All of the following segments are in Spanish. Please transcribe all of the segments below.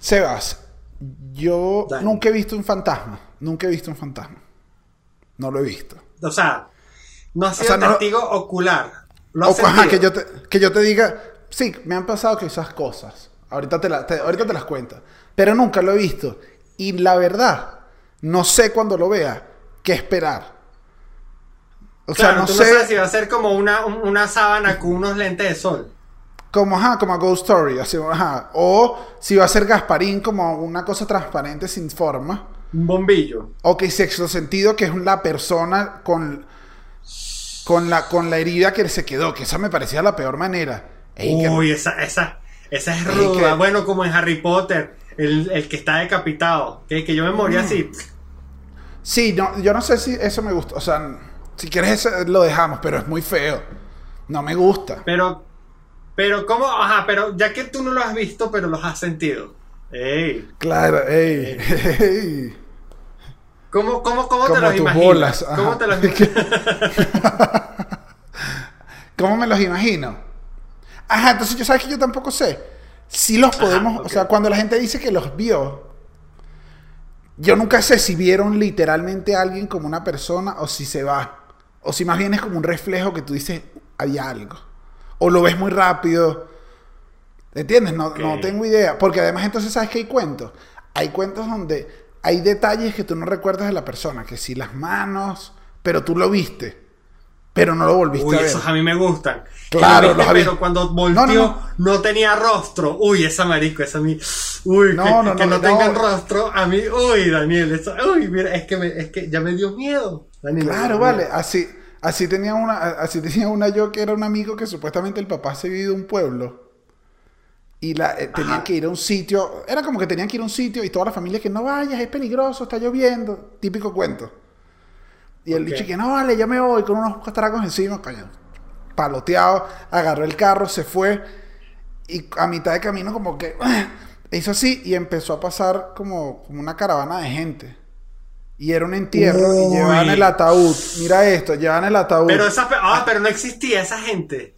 Sebas, yo Dale. nunca he visto un fantasma. Nunca he visto un fantasma. No lo he visto. O sea, no ha sido sea, no- testigo ocular. Lo O ajá, que yo, te, que yo te diga, sí, me han pasado quizás cosas. Ahorita te, la- te- ahorita te las cuento. Pero nunca lo he visto. Y la verdad, no sé cuando lo vea qué esperar. O sea, Claro, no tú sé. no sabes si va a ser como una, un- una sábana con unos lentes de sol. Como, ajá, como a Ghost Story. Así, ajá. O si va a ser Gasparín como una cosa transparente sin forma. Un bombillo. O que sexto sentido, que es la persona con, con, la, con la herida que se quedó. Que esa me parecía la peor manera. Ey, que- Uy, esa, esa, esa es ruda. que- Bueno, como en Harry Potter, el, el que está decapitado. Que, que yo me Mm. morí así. Sí, no, yo no sé si eso me gusta. O sea, si quieres eso, lo dejamos, pero es muy feo. No me gusta. Pero, pero, ¿cómo? Ajá, pero ya que tú no lo has visto, pero los has sentido. Ey, Claro, ey, ey. ¿Cómo, cómo, cómo te los tus imaginas? bolas. ¿Cómo te los imaginas? ¿Cómo me los imagino? Ajá, entonces yo sabes que yo tampoco sé. Si los podemos, o sea, cuando la gente dice que los vio, yo nunca sé si vieron literalmente a alguien como una persona o si se va. O si más bien es como un reflejo que tú dices, había algo. O lo ves muy rápido. ¿Entiendes? No, no tengo idea. Porque además entonces sabes que hay cuentos. Hay cuentos donde hay detalles que tú no recuerdas de la persona. Que si las manos, pero tú lo viste. Pero no lo volviste Uy, a ver. esos a mí me gustan. Claro, los había- pero cuando volteó no, no, no. tenía rostro. Uy, esa marico, esa a mí. Uy, que no, que tengan rostro. A mí, uy, Daniel, eso, uy, mira, es que, me, es que ya me dio miedo. Daniel, Claro, vale. miedo. Así, así tenía una, así tenía una yo que era un amigo que supuestamente el papá se ido a un pueblo y la, eh, tenían que ir a un sitio. Era como que tenían que ir a un sitio y toda la familia que no vayas, es peligroso, está lloviendo. Típico cuento. Y el Ok. bicho que no vale, ya me voy con unos tragos encima, coño. Paloteado, agarró el carro, se fue y a mitad de camino como que hizo así y empezó a pasar como, como una caravana de gente. Y era un entierro y llevaban el ataúd. Mira esto, llevaban el ataúd. Pero esa, ah, pero no existía esa gente.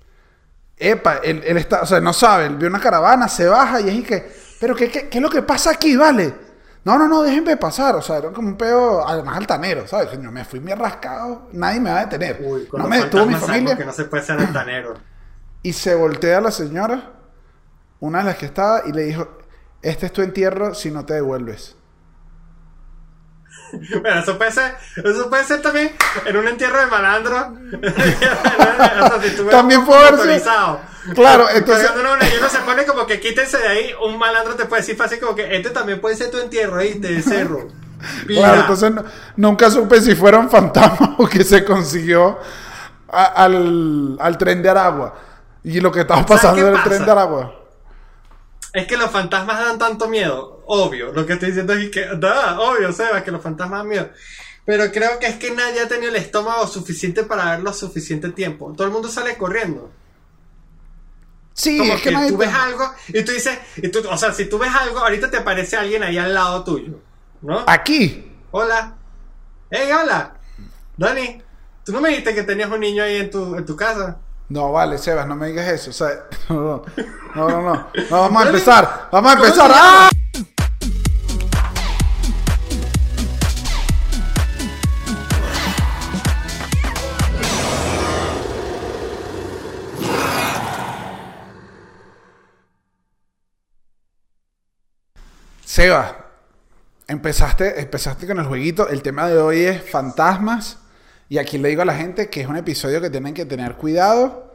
Epa, él, él está, o sea, no sabe, él vio una caravana, se baja y es y que, pero qué, qué, qué es lo que pasa aquí, vale? No, no, no, déjenme pasar, o sea, era como un peo, además altanero, ¿sabes? Yo me fui bien rascado, nadie me va a detener. Uy, con no me detuvo mi familia. que no se puede ser altanero. Y se voltea la señora, una de las que estaba, y le dijo, este es tu entierro si no te devuelves. Bueno, eso puede ser, eso puede ser también en un entierro de malandro. También puede motorizado, Claro, entonces- y uno se pone como que quítense de ahí, un malandro te puede decir fácil como que este también puede ser tu entierro ahí de cerro. Pila. Claro, entonces no- nunca supe si fueron fantasmas o que se consiguió a- al, al tren de Aragua. Y lo que estaba ¿Sabes pasando en el pasa? tren de Aragua. Es que los fantasmas dan tanto miedo, obvio. Lo que estoy diciendo es que, da, obvio, Seba, que los fantasmas dan miedo. Pero creo que es que nadie ha tenido el estómago suficiente para verlo suficiente tiempo. Todo el mundo sale corriendo. Sí, Como es que, que, tú ves algo y tú dices, y tú, o sea, si tú ves algo, ahorita te aparece alguien ahí al lado tuyo, ¿no? Aquí. Hola. Hey, hola. Dani, ¿tú no me dijiste que tenías un niño ahí en tu, en tu casa? No, vale, Sebas, no me digas eso. O sea, no, no, no, no. no. Vamos a empezar. Vamos a ¿cómo empezar. ¡Ah! Sebas, empezaste, empezaste con el jueguito. El tema de hoy es fantasmas. Y aquí le digo a la gente que es un episodio que tienen que tener cuidado.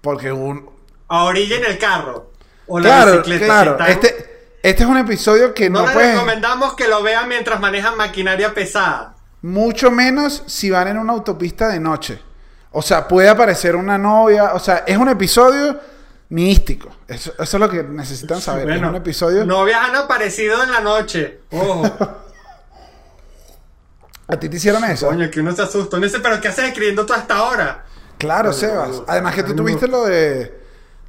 Porque un, A orilla en el carro. O la claro, bicicleta. claro. Este, este es un episodio que no no, les puedes, recomendamos que lo vean mientras manejan maquinaria pesada. mucho menos si van en una autopista de noche. O sea, puede aparecer una novia. O sea, es un episodio místico. Eso, eso es lo que necesitan saber. es un episodio. Novias han aparecido en la noche. Ojo. ¿A ti te hicieron eso? Coño, que uno se asusta. Uno dice, pero ¿qué haces escribiendo tú hasta ahora? Claro, Sebas. no, Además que tú no. tuviste lo de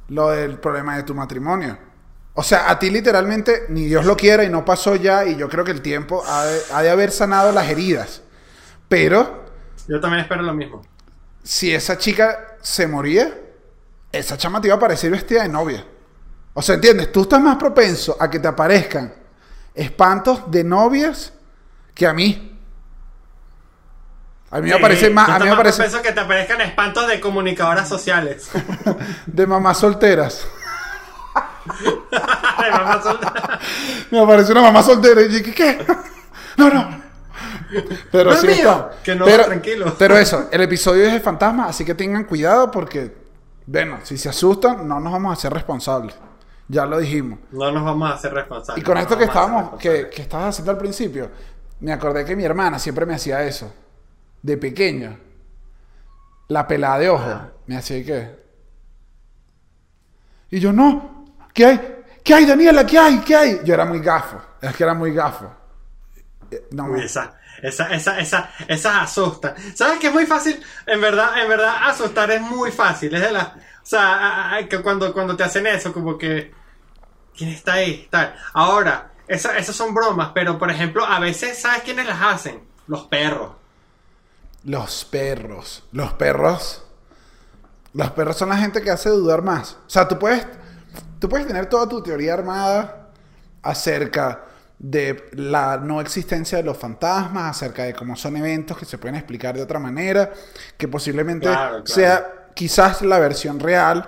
lo del problema de tu matrimonio. O sea, a ti literalmente ni Dios lo quiera y no pasó ya y yo creo que el tiempo ha de, ha de haber sanado las heridas. Pero Yo también espero lo mismo. si esa chica se moría, esa chama te iba a aparecer vestida de novia. O sea, ¿entiendes? Tú estás más propenso a que te aparezcan espantos de novias que a mí. A mí me Sí, parece más, a mí me parece que te aparezcan espantos de comunicadoras sociales. de mamás solteras. De mamá soltera. Me apareció una mamá soltera y dije, ¿qué? No, no. Pero No es mío. está. Que no, pero, tranquilo. Pero eso, el episodio es de fantasma, así que tengan cuidado porque, bueno, si se asustan, no nos vamos a hacer responsables. Ya lo dijimos. No nos vamos a hacer responsables. Y con no esto que estábamos, que, que estabas haciendo al principio, me acordé que mi hermana siempre me hacía eso. De pequeño. La pelada de ojo. Me hacía qué. Y yo, no. ¿Qué hay? ¿Qué hay, Daniela? ¿Qué hay? ¿Qué hay? Yo era muy gafo. Es que era muy gafo. Eh, No, Uy, esa, esa, esa, esa, esas asustan. ¿Sabes que es muy fácil? En verdad, en verdad, asustar es muy fácil. Es de la. O sea, que cuando, cuando te hacen eso, como que. ¿Quién está ahí? Tal. Ahora, esa- esas son bromas, pero por ejemplo, a veces, ¿sabes quiénes las hacen? Los perros. Los perros. Los perros. Los perros son la gente que hace dudar más. O sea, tú puedes, tú puedes tener toda tu teoría armada acerca de la no existencia de los fantasmas, acerca de cómo son eventos que se pueden explicar de otra manera, que posiblemente Claro, claro. sea quizás la versión real,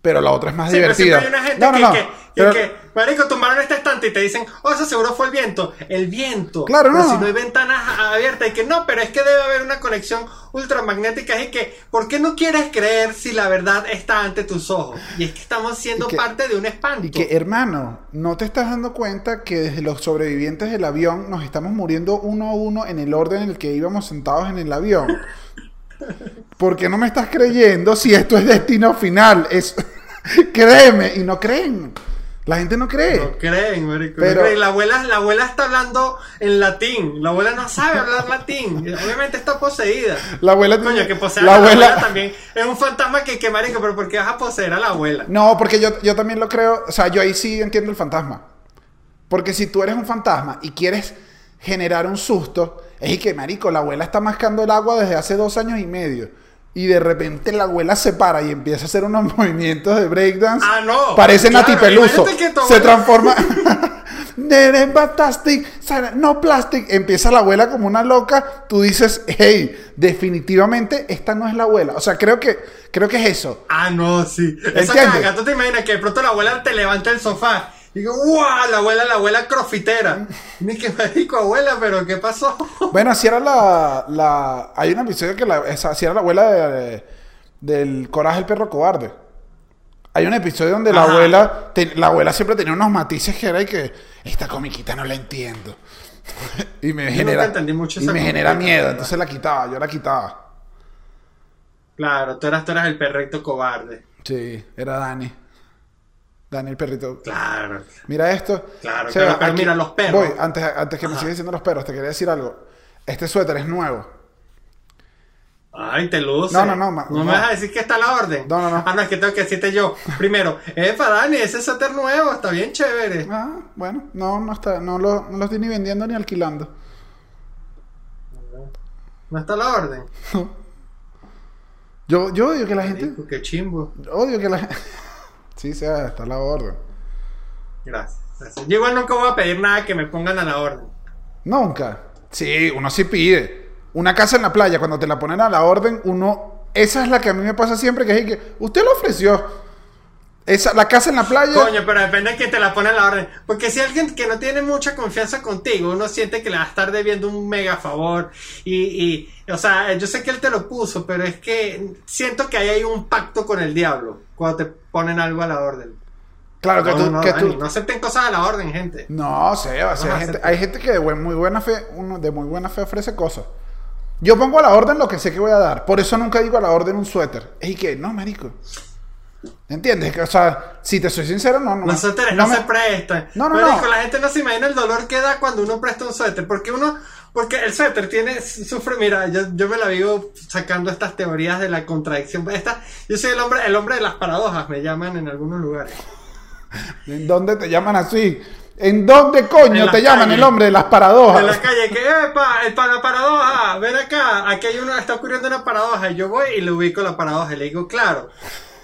pero la otra es más Sí, divertida. siempre hay una gente No, no, que, no, que, que, pero- que, marico, tumbaron este estante y te dicen, oh, eso seguro fue el viento. El viento. Claro, Pero no. si no hay ventanas abiertas y que no, pero es que debe haber una conexión ultramagnética y que, ¿por qué no quieres creer si la verdad está ante tus ojos? Y es que estamos siendo Y que- parte de un espanto. Y que, hermano, ¿no te estás dando cuenta que desde los sobrevivientes del avión nos estamos muriendo uno a uno en el orden en el que íbamos sentados en el avión? ¿Por qué no me estás creyendo si esto es destino final? Es... Créeme, y no creen. La gente no cree. No creen, marico. no Pero- creen. La abuela, la abuela está hablando en latín. La abuela no sabe hablar latín. Obviamente está poseída. La abuela Coño, que poseer la a la abuela, abuela también es un fantasma que, que marico, pero ¿por qué vas a poseer a la abuela? No, porque yo, yo también lo creo, o sea, yo ahí sí entiendo el fantasma. Porque si tú eres un fantasma y quieres generar un susto, es que, marico, la abuela está mascando el agua desde hace dos años y medio. Y de repente la abuela se para y empieza a hacer unos movimientos de breakdance. Ah, no. Parece Claro, Nati Peluso. Se transforma. Fantastic, no plastic. Empieza la abuela como una loca. Tú dices, hey, definitivamente esta no es la abuela. O sea, creo que, creo que es eso. Ah, no, sí. Esa caga, tú te imaginas que de pronto la abuela te levanta el sofá. Y digo, ¡guau! La abuela, la abuela crofitera. Ni que marico, abuela, pero ¿qué pasó? Bueno, así era la, la- Hay un episodio que la, esa- así era la abuela de- del Coraje el perro cobarde. Hay un episodio donde la abuela... te- la abuela siempre tenía unos matices que era y que... Esta comiquita no la entiendo. y me Yo genera... nunca entendí mucho y me genera miedo. Entonces la quitaba. Yo la quitaba. Claro, tú eras, tú eras el perrito cobarde. Sí, era Dani. Dani el perrito. Claro. Mira esto. Claro, claro, pero mira, los perros. Voy, antes, antes que me sigas diciendo los perros, te quería decir algo. Este suéter es nuevo. Ay, te luce. No, no, no, No, no. me vas a decir que está la orden. No, no, no. Ah, no, es que tengo que decirte yo. Primero, epa, Dani, ese suéter nuevo, está bien chévere. Ah, bueno, no, no está, no lo, no lo estoy ni vendiendo ni alquilando. No está la orden. Yo, yo odio que la gente. Qué chimbo. Odio que la gente. Sí, sea, está a la orden. Gracias, gracias. Yo igual nunca voy a pedir nada que me pongan a la orden. Nunca. Sí, uno sí pide. Una casa en la playa, cuando te la ponen a la orden, uno. Esa es la que a mí me pasa siempre, que es que usted lo ofreció. Esa, la casa en la playa. Coño, pero depende de que te la pone a la orden. Porque si alguien que no tiene mucha confianza contigo, uno siente que le va a estar debiendo un mega favor. Y, y, o sea, yo sé que él te lo puso, pero es que siento que ahí hay un pacto con el diablo cuando te ponen algo a la orden. claro que tú. no, que Dani, tú- no acepten cosas a la orden, gente. No, sé, o sea, No, hay, gente, acepta. hay gente que de muy buena fe, uno de muy buena fe ofrece cosas. Yo pongo a la orden lo que sé que voy a dar. Por eso nunca digo a la orden un suéter. Es que, no, marico. ¿Entiendes? O sea, si te soy sincero, no, no. Los suéteres no, me- se prestan. No, no, Marico, no. la gente no se imagina el dolor que da cuando uno presta un suéter. Porque uno, porque el suéter tiene, sufre, mira, yo, yo me la vivo sacando estas teorías de la contradicción. Esta, yo soy el hombre, el hombre de las paradojas, me llaman en algunos lugares. ¿En dónde te llaman así? ¿En dónde coño En te llaman el hombre de las paradojas? En la calle, que, epa, el para paradoja, ven acá, aquí hay uno, está ocurriendo una paradoja. Y yo voy y le ubico la paradoja y le digo, claro,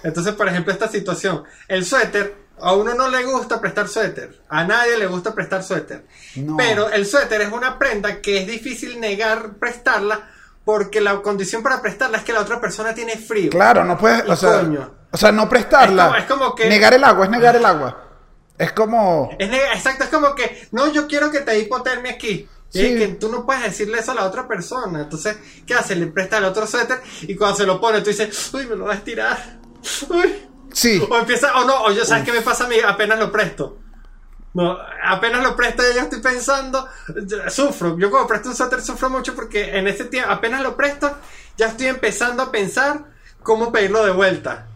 Entonces, por ejemplo, esta situación, el suéter, a uno no le gusta prestar suéter, a nadie le gusta prestar suéter, No. pero el suéter es una prenda que es difícil negar prestarla porque la condición para prestarla es que la otra persona tiene frío. Claro, no puedes, Y o sea, coño. o sea, no prestarla. Es como- es como que- Negar el agua, es negar el agua. Es como... Es exacto, es como que, no, yo quiero que te hipotermia aquí. Sí. es que tú no puedes decirle eso a la otra persona. Entonces, ¿qué hace? Le presta el otro suéter y cuando se lo pone, tú dices, uy, me lo va a estirar. Sí, O empieza, o no, o yo, ¿sabes qué me pasa a mí? Apenas lo presto. No, apenas lo presto ya yo estoy pensando, ya sufro. Yo como presto un suéter sufro mucho porque en ese tiempo, apenas lo presto, ya estoy empezando a pensar cómo pedirlo de vuelta.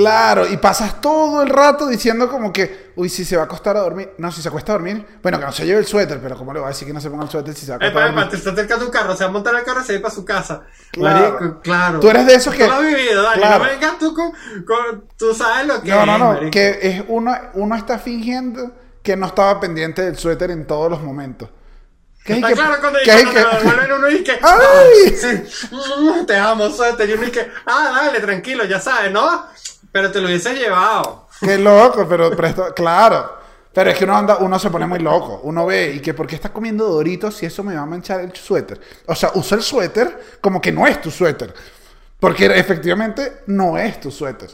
Claro. Y pasas todo el rato diciendo como que, uy, si se va a acostar a dormir. No, si se acuesta a dormir. Bueno, que no se lleve el suéter, pero ¿cómo le voy a decir que no se ponga el suéter si se va a acostar Epa, a dormir? te está acercando un carro, se va a montar el carro y se va para su casa. Claro. Marico, claro. Tú eres de esos que- Tú lo has vivido. Claro. No vengas tú con, con- Tú sabes lo que No, es, no, no. marico. Que es uno, uno está fingiendo que no estaba pendiente del suéter en todos los momentos. ¿Qué es Está que- claro cuando, que- devuelven uno y que... ¡Ay! "Ah, sí, te amo, suéter. Y uno y que... Ah, dale, tranquilo, ya sabes, ¿no? Pero te lo hubieses llevado. Qué loco, pero presto, claro. Pero es que uno anda, uno se pone muy loco. Uno ve y que ¿por qué estás comiendo doritos si eso me va a manchar el suéter? O sea, usa el suéter como que no es tu suéter. Porque efectivamente no es tu suéter.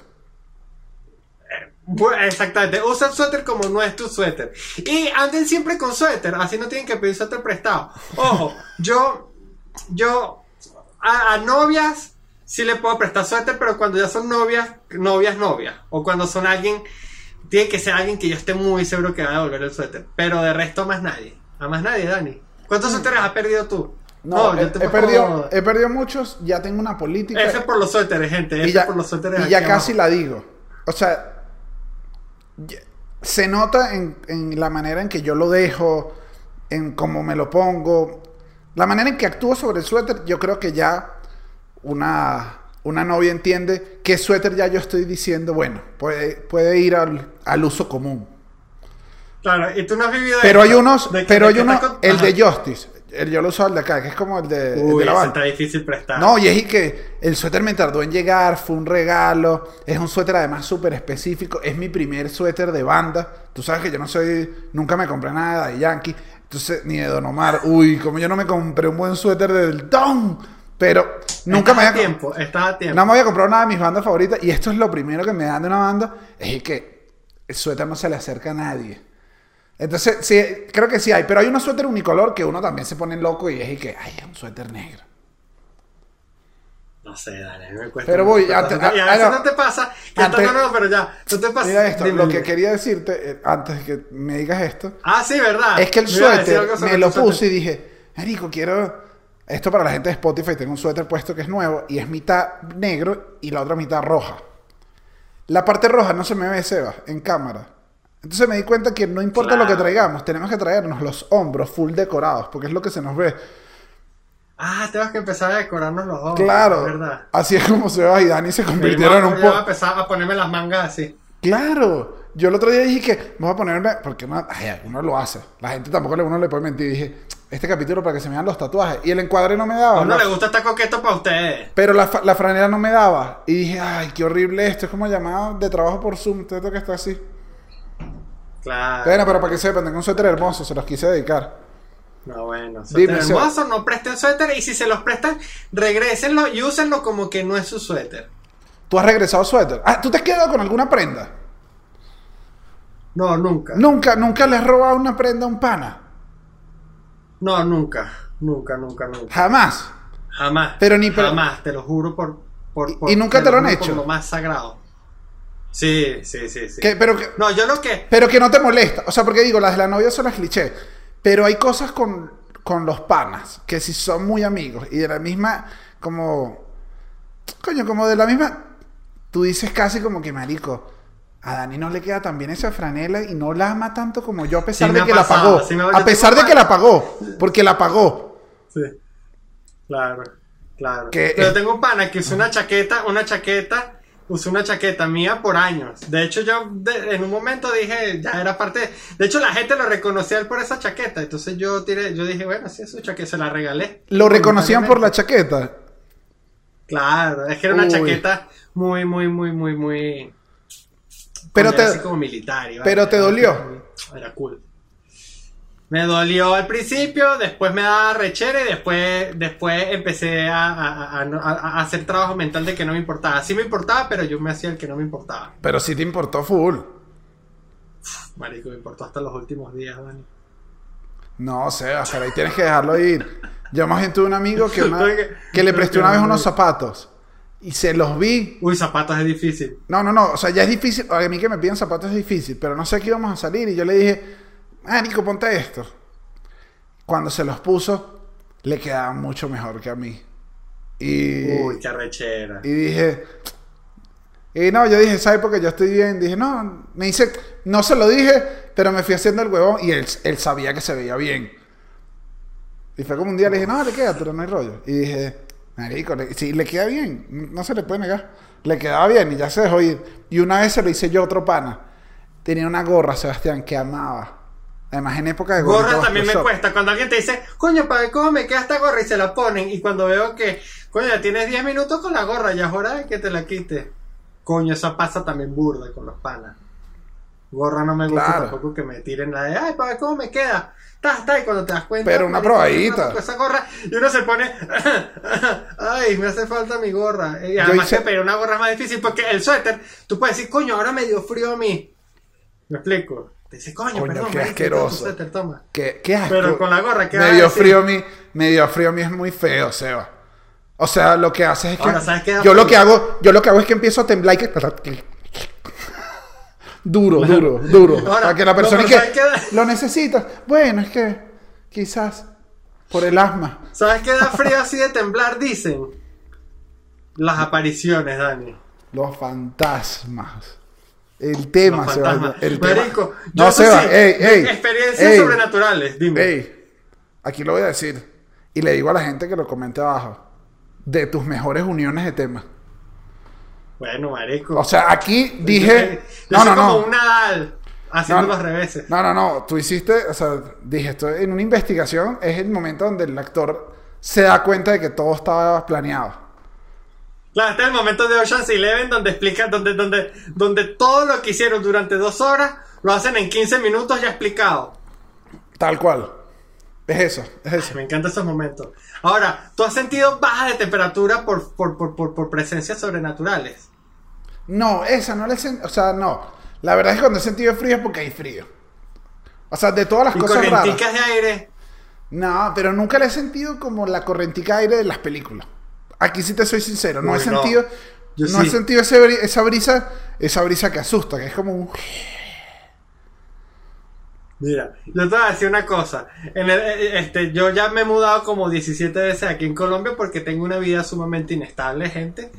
Exactamente, usa el suéter como no es tu suéter. Y anden siempre con suéter, así no tienen que pedir suéter prestado. Ojo, yo, yo, a, a novias sí le puedo prestar suéter, pero cuando ya son novias, novias, novias. O cuando son alguien, tiene que ser alguien que yo esté muy seguro que va a devolver el suéter. Pero de resto, más nadie. A más nadie, Dani. ¿Cuántos suéteres has perdido tú? Mm. No, he, he perdido, he perdido muchos, ya tengo una política. F por los suéteres, gente. Ya, por los suéteres. y ya abajo. casi la digo. O sea, se nota en, en la manera en que yo lo dejo, en cómo me lo pongo, la manera en que actúo sobre el suéter. Yo creo que ya una, una novia entiende qué suéter ya yo estoy diciendo, bueno, puede, puede ir al, al uso común. Claro, y tú no has vivido Pero hay unos, de pero de hay que uno, estás con- el Ajá. de Justice, el, yo lo uso el de acá, que es como el de, el de Uy, la banda. está difícil prestar. No, y es y que el suéter me tardó en llegar, fue un regalo, es un suéter además súper específico, es mi primer suéter de banda, tú sabes que yo no soy, nunca me compré nada de Yankee, entonces ni de Don Omar, uy, como yo no me compré un buen suéter del Don, pero nunca me Estás a había, tiempo, estás a tiempo. no me había comprado nada de mis bandas favoritas y esto es lo primero que me dan de una banda, es que el suéter no se le acerca a nadie. Entonces, sí, creo que sí hay, pero hay unos suéter unicolor que uno también se pone loco y es y que, ay, es un suéter negro. No sé, a mí me cuesta. Pero voy, antes- y a ah, veces no. no te pasa. Que Antes- esto no, no, pero ya. No te pasa. Mira esto, Dime, lo que quería decirte eh, antes de que me digas esto, Ah, sí, verdad. es que el a suéter me lo suéter. puse y dije, Marico, quiero. Esto para la gente de Spotify, tengo un suéter puesto que es nuevo y es mitad negro y la otra mitad roja. La parte roja no se me ve, Seba, en cámara. Entonces me di cuenta que no importa lo que traigamos, tenemos que traernos los hombros full decorados, porque es lo que se nos ve. Ah, tenemos que empezar a decorarnos los ojos. Claro, ¿Verdad? así es como Seba y Dani se convirtieron en un yo voy a poco. empezar a ponerme las mangas así. Claro, yo el otro día dije que voy a ponerme, porque no, ay, uno lo hace, la gente tampoco le, uno le puede mentir. Dije, este capítulo para que se me vean los tatuajes. Y el encuadre no me daba. uno la- le gusta estar coqueto para ustedes. pero la, la franela no me daba. Y dije, ay, qué horrible esto. Es como llamado de trabajo por Zoom. Esto que está así. Claro. Bueno, pero para que sepan, tengo un suéter hermoso, se los quise dedicar. No, bueno. Dime, Suéter Seba. hermoso, no presten suéter. Y si se los prestan, regrésenlo y úsenlo como que no es su suéter. ¿Tú has regresado suéter? Ah, ¿tú te has quedado con alguna prenda? No, nunca. Nunca, nunca le has robado una prenda a un pana. No, nunca. Nunca, nunca, nunca. Jamás. Jamás. Pero ni- pero- Jamás, te lo juro por. por, ¿Y- por- y nunca te lo han hecho? Por lo más sagrado. Sí, sí, sí, sí. Que- pero, que, No, yo lo que. pero que no te molesta. O sea, porque digo, las de la novia son las clichés. Pero hay cosas con, con los panas que si son muy amigos y de la misma, como. Coño, como de la misma. Tú dices casi como que, marico. A Dani no le queda tan bien esa franela y no la ama tanto como yo a pesar Sí de que la pagó. sí a pesar de que la pagó. Porque la pagó. Sí. Claro, claro. Que- Pero tengo un pana que usó una chaqueta, una chaqueta, usó una chaqueta mía por años. De hecho, yo de- en un momento dije, ya era parte. De, de hecho, la gente lo reconocía por esa chaqueta. Entonces yo tiré, yo dije, bueno, sí, es su chaqueta, se la regalé. Lo reconocían por la chaqueta. Claro, es que era una Uy. chaqueta muy, muy, muy, muy, muy. Pero te- así como militar. pero te dolió. Era cool. Me dolió al principio, después me daba rechera y después, después empecé a, a- a- a- a hacer trabajo mental de que no me importaba. Sí me importaba, pero yo me hacía el que no me importaba. Pero sí te importó full. Marico, me importó hasta los últimos días, Dani. No, Sebas, pero ahí tienes que dejarlo ir. Yo más bien tuve un amigo que, una- que le presté una vez unos zapatos. Y se los vi. Uy, zapatos es difícil. No, no, no. O sea, ya es difícil. A mí que me piden zapatos es difícil. Pero no sé qué íbamos a salir. Y yo le dije, ah, Nico, ponte esto. Cuando se los puso, le quedaban mucho mejor que a mí. Y, Uy, qué arrechera. y dije, y no, yo dije, ¿sabes? Porque yo estoy bien. Dije, no, me dice, no se lo dije, pero me fui haciendo el huevón y él, él sabía que se veía bien. Y fue como un día le dije, no, le queda, pero no hay rollo. Y dije, marico, le, sí, le queda bien, no se le puede negar. Le quedaba bien y ya se dejó ir. Y una vez se lo hice yo a otro pana. Tenía una gorra, Sebastián, que amaba. Además, en época de Gorra gorrito también me Shop. cuesta. Cuando alguien te dice, coño, ¿para cómo me queda esta gorra? Y se la ponen. Y cuando veo que, coño, ya tienes 10 minutos con la gorra, ya es hora de que te la quites. Coño, esa pasa también burda con los panas. Gorra no me gusta Claro. tampoco que me tiren la de, ay, ¿para ver cómo me queda? Está, está, y cuando te das cuenta. Pero una probadita. con Esa gorra, y uno se pone, ay, me hace falta mi gorra. Y además hice- que pedir una gorra es más difícil porque el suéter, tú puedes decir, coño, ahora me dio frío a mí. ¿Me explico? Te dice, coño, Coño, perdón, qué asqueroso. suéter, toma. ¿Qué, qué asco. Pero con la gorra, ¿qué Me dio frío a mí. Me dio frío a mí es muy feo, Seba. O sea, lo que haces es que. Ahora, ¿sabes qué yo lo que hago, yo lo que hago es que empiezo a temblar y que. Duro, duro, duro. Ahora, para que la persona lo necesitas. Bueno, es que quizás por el asma. ¿Sabes qué da frío así de temblar? Dicen. Las apariciones, Dani. Los fantasmas. El tema, Seba. El tema. Marico, yo No, Seba, sí, ey, ey. experiencias ey, sobrenaturales, dime. Ey, aquí lo voy a decir. Y le digo a la gente que lo comente abajo. De tus mejores uniones de temas. Bueno, marico. O sea, aquí dije. Yo No, soy no, como no. un Nadal haciendo No, los reveses. No, no, no. Tú hiciste. O sea, dije, esto en una investigación es el momento donde el actor se da cuenta de que todo estaba planeado. Claro, este es el momento de Ocean's Eleven donde explica, donde, donde, donde todo lo que hicieron durante dos horas lo hacen en 15 minutos ya explicado. Tal cual. Es eso, es eso. Me encantan esos momentos. Ahora, ¿tú has sentido baja de temperatura por, por, por, por, por presencias sobrenaturales? No, esa no la he sentido. O sea, no. La verdad es que cuando he sentido frío es porque hay frío. O sea, de todas las Y cosas raras. correnticas de aire. No, pero nunca la he sentido como la correntica de aire de las películas. Aquí sí te soy sincero, no Uy, he sentido, no he sentido ese esa brisa, esa brisa que asusta, que es como un Mira, yo te voy a decir una cosa. El- eh, este, yo ya me he mudado como 17 veces aquí en Colombia porque tengo una vida sumamente inestable, gente.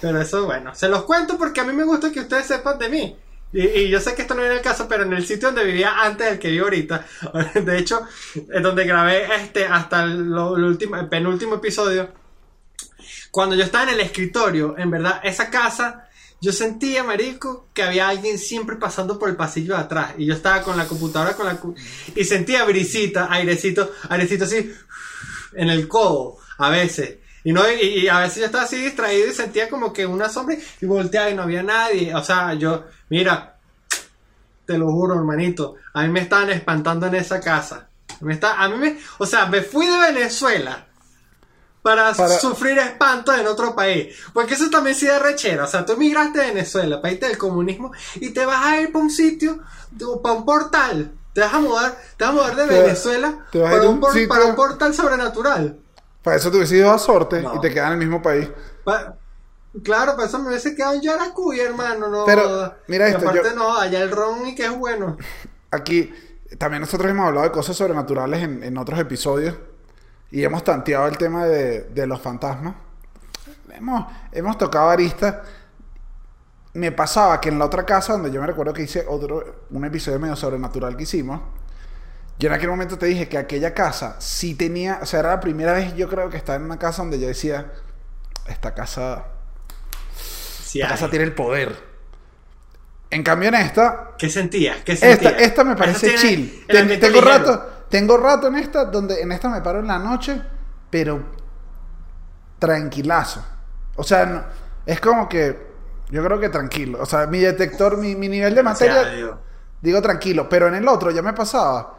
Pero eso, bueno, se los cuento porque a mí me gusta que ustedes sepan de mí. Y, yo sé que esto no viene el caso, pero en el sitio donde vivía antes del que vivo ahorita, de hecho, es donde grabé este hasta el último, el penúltimo episodio, cuando yo estaba en el escritorio, en verdad, esa casa, yo sentía, marico, que había alguien siempre pasando por el pasillo de atrás. Y yo estaba con la computadora con la y sentía brisita, airecito, airecito así en el codo, a veces. Y, no, y, y a veces yo estaba así distraído y sentía como que una sombra y volteaba y no había nadie. O sea, yo, mira, te lo juro, hermanito, a mí me estaban espantando en esa casa. Me está, a mí me, o sea, me fui de Venezuela para, Para- sufrir espanto en otro país. Porque eso también sí da rechera. O sea, tú emigraste de Venezuela, país del comunismo, y te vas a ir para un sitio, para un portal. Te vas a mudar, te vas a mudar de Te- Venezuela te a para a un, un por- sitio- para un portal sobrenatural. Para eso te hubiese ido a sorte No. y te quedas en el mismo país. Pa- claro, para eso me hubiese quedado en Yaracuy, hermano. No, Pero, mira esto, aparte yo- no, allá el ron y que es bueno. Aquí también nosotros hemos hablado de cosas sobrenaturales en, en otros episodios y hemos tanteado el tema de, de los fantasmas. Hemos, hemos tocado aristas. Me pasaba que en la otra casa, donde yo me recuerdo que hice otro, un episodio medio sobrenatural que hicimos, yo en aquel momento te dije que aquella casa sí tenía, o sea, era la primera vez yo creo que estaba en una casa donde yo decía, esta casa, Sí, esta casa tiene el poder. En cambio en esta, ¿Qué sentías? ¿Qué esta, sentías? esta me parece Esta chill. Ten- tengo ligero. rato, tengo rato en esta, donde en esta me paro en la noche, pero tranquilazo. O sea, no- es como que yo creo que tranquilo. O sea, mi detector, mi, mi nivel de materia, digo tranquilo. Pero en el otro ya me pasaba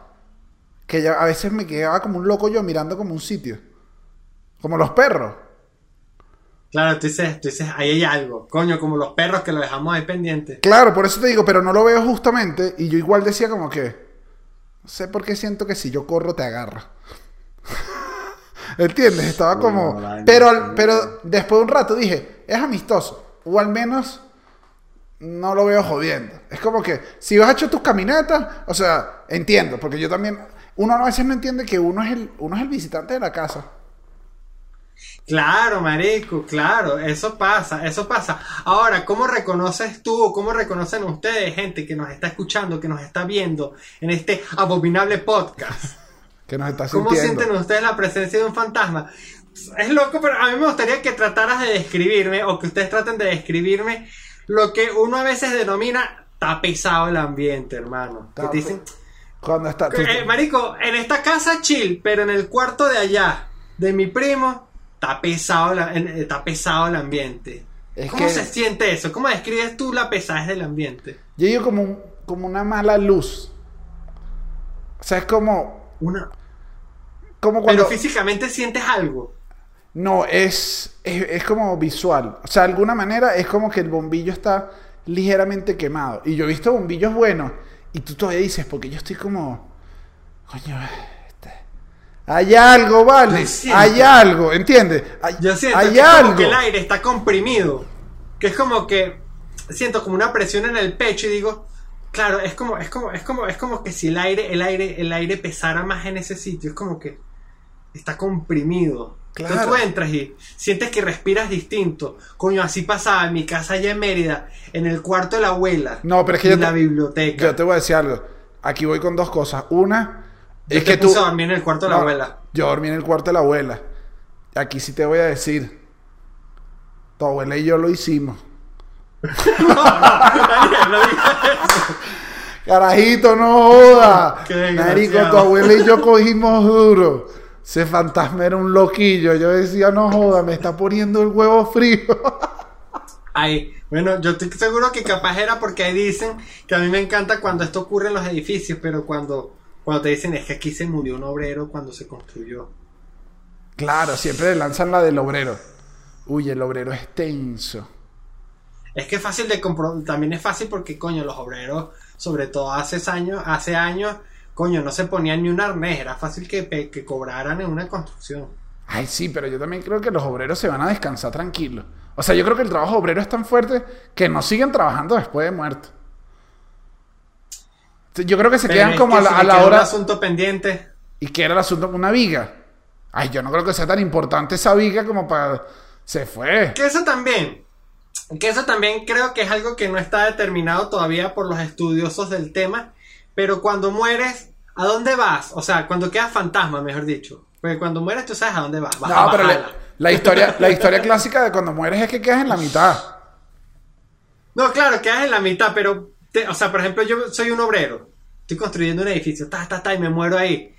que ya a veces me quedaba como un loco yo mirando como un sitio. Como los perros. Claro, tú dices, tú dices, ahí hay algo. Coño, como los perros que lo dejamos ahí pendiente. Claro, por eso te digo, pero no lo veo justamente. Y yo igual decía como que. No sé por qué siento que si yo corro te agarra. ¿Entiendes? Estaba como. Pero, pero después de un rato dije, es amistoso. O al menos no lo veo jodiendo. Es como que si has hecho tus caminatas, o sea, entiendo, porque yo también. Uno a veces no entiende que uno es el, uno es el visitante de la casa. Claro, marico, claro, eso pasa, eso pasa. Ahora, ¿cómo reconoces tú o cómo reconocen ustedes, gente que nos está escuchando, que nos está viendo en este abominable podcast? Que nos está ¿Cómo sintiendo. sienten ustedes la presencia de un fantasma? Es loco, pero a mí me gustaría que trataras de describirme o que ustedes traten de describirme lo que uno a veces denomina está pesado el ambiente, hermano. Que Está te dicen, Cuando está. eh, marico, en esta casa chill, pero en el cuarto de allá, de mi primo, está pesado, la- está pesado el ambiente. Es ¿Cómo que- se siente eso? ¿Cómo describes tú la pesadez del ambiente? Yo digo como, un- como una mala luz. O sea, es como. Una... Como cuando. Pero físicamente sientes algo. No, es, es, es como visual. O sea, de alguna manera es como que el bombillo está ligeramente quemado. Y yo he visto bombillos buenos. Y tú todavía dices, porque yo estoy como. Coño, hay algo, vale. Hay algo, ¿entiendes? Hay, Yo siento hay que, como algo. que el aire está comprimido. Que es como que siento como una presión en el pecho y digo, claro, es como, es como, es como, es como que si el aire, el aire, el aire pesara más en ese sitio. Es como que está comprimido. Entonces Claro. tú entras y sientes que respiras distinto. Coño, así pasaba en mi casa allá en Mérida, en el cuarto de la abuela. No, pero es que y yo en la te- biblioteca. Yo te voy a decir algo. Aquí voy con dos cosas. Una, Yo es te que tú. a dormir en el cuarto de la No, abuela. Yo dormí en el cuarto de la abuela. Aquí sí te voy a decir. Tu abuela y yo lo hicimos. Daniel, no digas eso. Carajito, no joda. Marico, tu abuela y yo cogimos duro. Ese fantasma era un loquillo. Yo decía, no joda, me está poniendo el huevo frío. Ay, bueno, yo estoy seguro que capaz era porque ahí dicen que a mí me encanta cuando esto ocurre en los edificios, pero cuando, cuando te dicen es que aquí se murió un obrero cuando se construyó. claro, siempre lanzan la del obrero. Uy, el obrero es tenso. Es que es fácil de comprobar, también es fácil porque, coño, los obreros, sobre todo hace años, hace años, coño, no se ponían ni un arnés, era fácil que, que cobraran en una construcción. Ay, sí, pero yo también creo que los obreros se van a descansar tranquilos. O sea, yo creo que el trabajo obrero es tan fuerte que no siguen trabajando después de muerto. Yo creo que se Pero quedan como que a la, si a la queda un hora. asunto pendiente. ¿Y qué era el asunto? Una viga. Ay, yo no creo que sea tan importante esa viga como para. Se fue. Que eso también, que eso también creo que es algo que no está determinado todavía por los estudiosos del tema, pero cuando mueres, ¿a dónde vas? O sea, cuando quedas fantasma, mejor dicho. Porque cuando mueres tú sabes a dónde vas. vas No, pero la historia, la historia clásica de cuando mueres es que quedas en la mitad. No, claro, quedas en la mitad, pero, te- o sea, por ejemplo, yo soy un obrero, estoy construyendo un edificio, ta, ta, ta, y me muero ahí.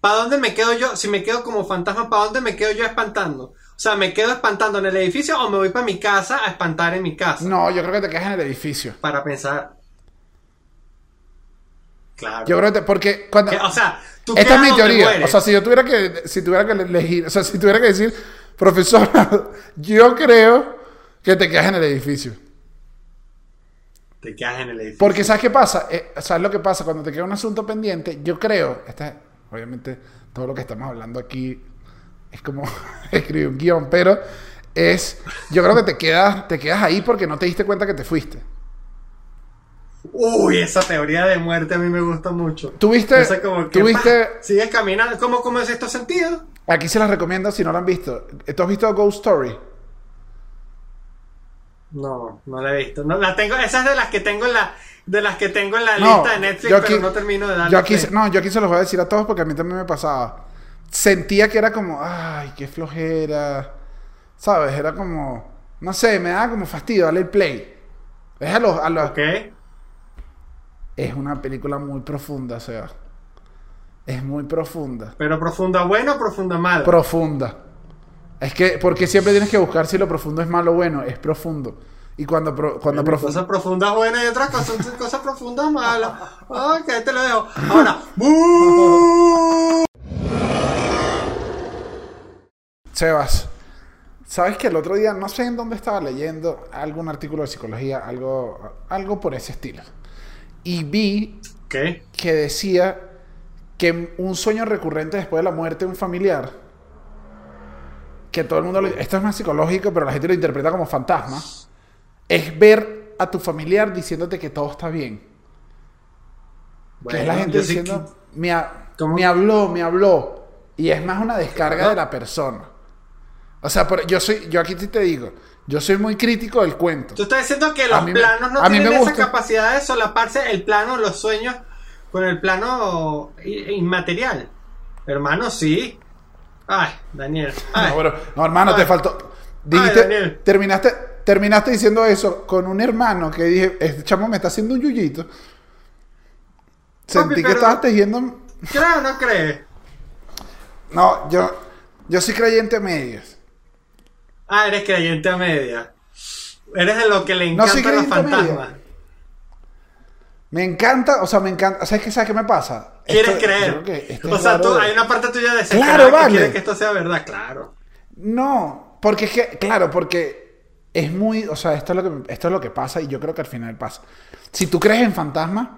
¿Para dónde me quedo yo? Si me quedo como fantasma, ¿para dónde me quedo yo espantando? O sea, ¿me quedo espantando en el edificio o me voy para mi casa a espantar en mi casa? No, yo creo que te quedas en el edificio. Para pensar. Claro. Yo creo que te- porque cuando. Que, o sea, tú Esta es mi teoría. O sea, si yo tuviera que, si tuviera que elegir, o sea, si tuviera que decir, profesora, yo creo que te quedas en el edificio. Te quedas en el edificio. Porque ¿sabes qué pasa? Eh, ¿Sabes lo que pasa? Cuando te queda un asunto pendiente, yo creo, esta, obviamente todo lo que estamos hablando aquí es como escribir un guion, pero es, yo creo que te quedas, te quedas ahí porque no te diste cuenta que te fuiste. Uy, esa teoría de muerte a mí me gusta mucho. ¿Tuviste, Esa como que, tuviste, sigues caminando. ¿Cómo, cómo es esto sentido? aquí se las recomiendo si no lo han visto. ¿Tú has visto Ghost Story? No, no la he visto. No, la tengo, esa es de las que tengo en la, de las que tengo en la No, lista de Netflix, yo aquí- pero no termino de darle. Yo aquí, no, yo aquí se los voy a decir a todos porque a mí también me pasaba. Sentía que era como, ay, qué flojera. ¿Sabes? Era como, no sé, me daba como fastidio darle el play. Es a los, a los-. Es una película muy profunda, o sea. Es muy profunda. Pero profunda buena o profunda mala. Profunda. Es que, porque siempre tienes que buscar si lo profundo es malo o bueno, es profundo. Y cuando, pro- cuando profundo. Cosas profundas buenas y otras cosas, cosas profundas malas. Ok, te lo dejo. Ahora, ¡bu! Sebas, ¿sabes que el otro día, no sé en dónde estaba leyendo algún artículo de psicología, algo, algo por ese estilo? Y vi ¿Qué? que decía que un sueño recurrente después de la muerte de un familiar, que todo el mundo, lo- esto es más psicológico, pero la gente lo interpreta como fantasma, es ver a tu familiar diciéndote que todo está bien. que es la gente diciendo, me, me habló, me habló. Y es más una descarga de la persona. O sea, por- yo soy, yo aquí te digo, yo soy muy crítico del cuento. Tú estás diciendo que A los mí me- planos no a mí me tienen esa capacidad de solaparse el plano, los sueños, con el plano inmaterial. Hermano, sí. Ay, Daniel. Ay. No, pero- no, hermano, te Ay. faltó. Dijiste, Daniel. terminaste, terminaste diciendo eso con un hermano que dije, este chamo me está haciendo un yuyito. Sentí que pero- estabas tejiendo. ¿Crees o no crees? No, yo, yo soy creyente a medias. Ah, eres creyente a media. Eres de lo que le No soy encantan los fantasmas. Me encanta, o sea, me encanta. ¿Sabes qué, ¿Sabes qué me pasa? ¿Quieres Esto- creer? que o sea, tú, de- hay una parte tuya de Claro, que vale. quiere que esto sea verdad, claro. No, porque es que, claro, porque es muy, o sea, esto es lo que, esto es lo que pasa y yo creo que al final pasa. Si tú crees en fantasmas,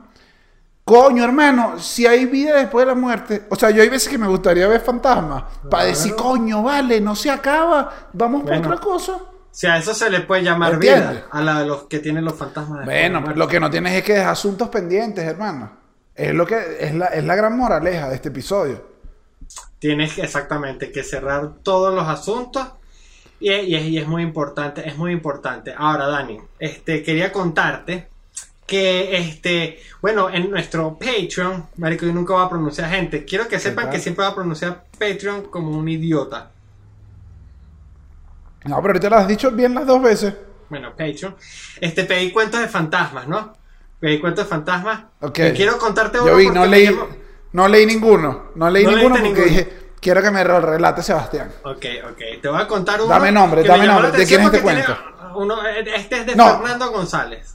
coño, hermano, si hay vida después de la muerte, o sea, yo hay veces que me gustaría ver fantasmas para decir, coño, vale, no se acaba, vamos Bueno. por otra cosa. Si a eso se le puede llamar vida, a la de los que tienen los fantasmas. Bueno, pues lo que no tienes es que dejar asuntos pendientes, hermano. Es lo que es la, es la gran moraleja de este episodio. Tienes exactamente que cerrar todos los asuntos y, y es, y es muy importante, es muy importante. Ahora, Dani, este quería contarte que este, bueno, en nuestro Patreon, marico, yo nunca voy a pronunciar gente. Quiero que sepan que siempre voy a pronunciar Patreon como un idiota. No, pero ahorita lo has dicho bien las dos veces. Bueno, Patreon. Este pedí cuentos de fantasmas, ¿no? Pedí cuentos de fantasmas. Ok. Y quiero contarte uno Yo vi, no me leí, llamó- no leí ninguno. No leí No ninguno porque ninguno. dije, quiero que me relate Sebastián. Ok, ok. Te voy a contar uno. Dame nombre, me dame nombre. ¿De quién es este tiene uno- este es de No. Fernando González.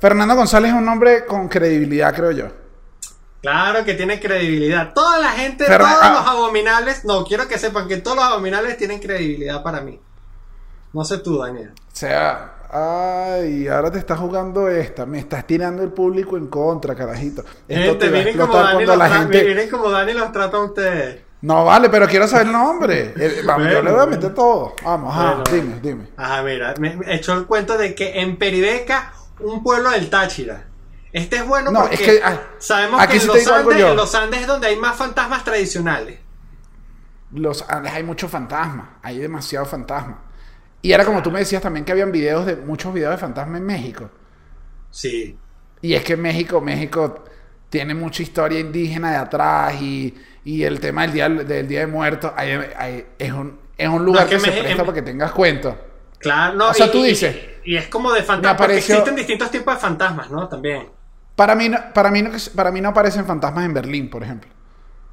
Fernando González es un nombre con credibilidad, creo yo. Claro que tiene credibilidad. Toda la gente, todos ah. los abominables. No, quiero que sepan que todos los abominables tienen credibilidad para mí. No sé tú, Daniel. O sea, ay, ahora te estás jugando esta. Me estás tirando el público en contra, carajito. Esto Gente, te va a miren como, cuando la gente... miren como Dani los trata a ustedes. No, vale, pero quiero saber el nombre. Vamos, yo le voy a meter todo. Vamos, ajá, Bueno, dime, dime. Ajá, mira, me, me echó el cuento de que en Peribeca, un pueblo del Táchira. Este es bueno No, porque es que, ah, sabemos aquí que en los, Andes, en los Andes es donde hay más fantasmas tradicionales. Los Andes hay muchos fantasmas. Hay demasiados fantasmas. Y era como tú me decías también que habían videos de muchos videos de fantasmas en México. Sí. Y es que México, México tiene mucha historia indígena de atrás y, y el tema del día, del día de muertos hay- hay- es, un, es un lugar No, es que, que se me- presta em- para que tengas cuenta. Claro, no. O sea, y- tú dices, Y, es como de me fantasmas. Apareció- existen distintos tipos de fantasmas, ¿no? También. Para mí, no, para, mí no, para mí no aparecen fantasmas en Berlín, por ejemplo.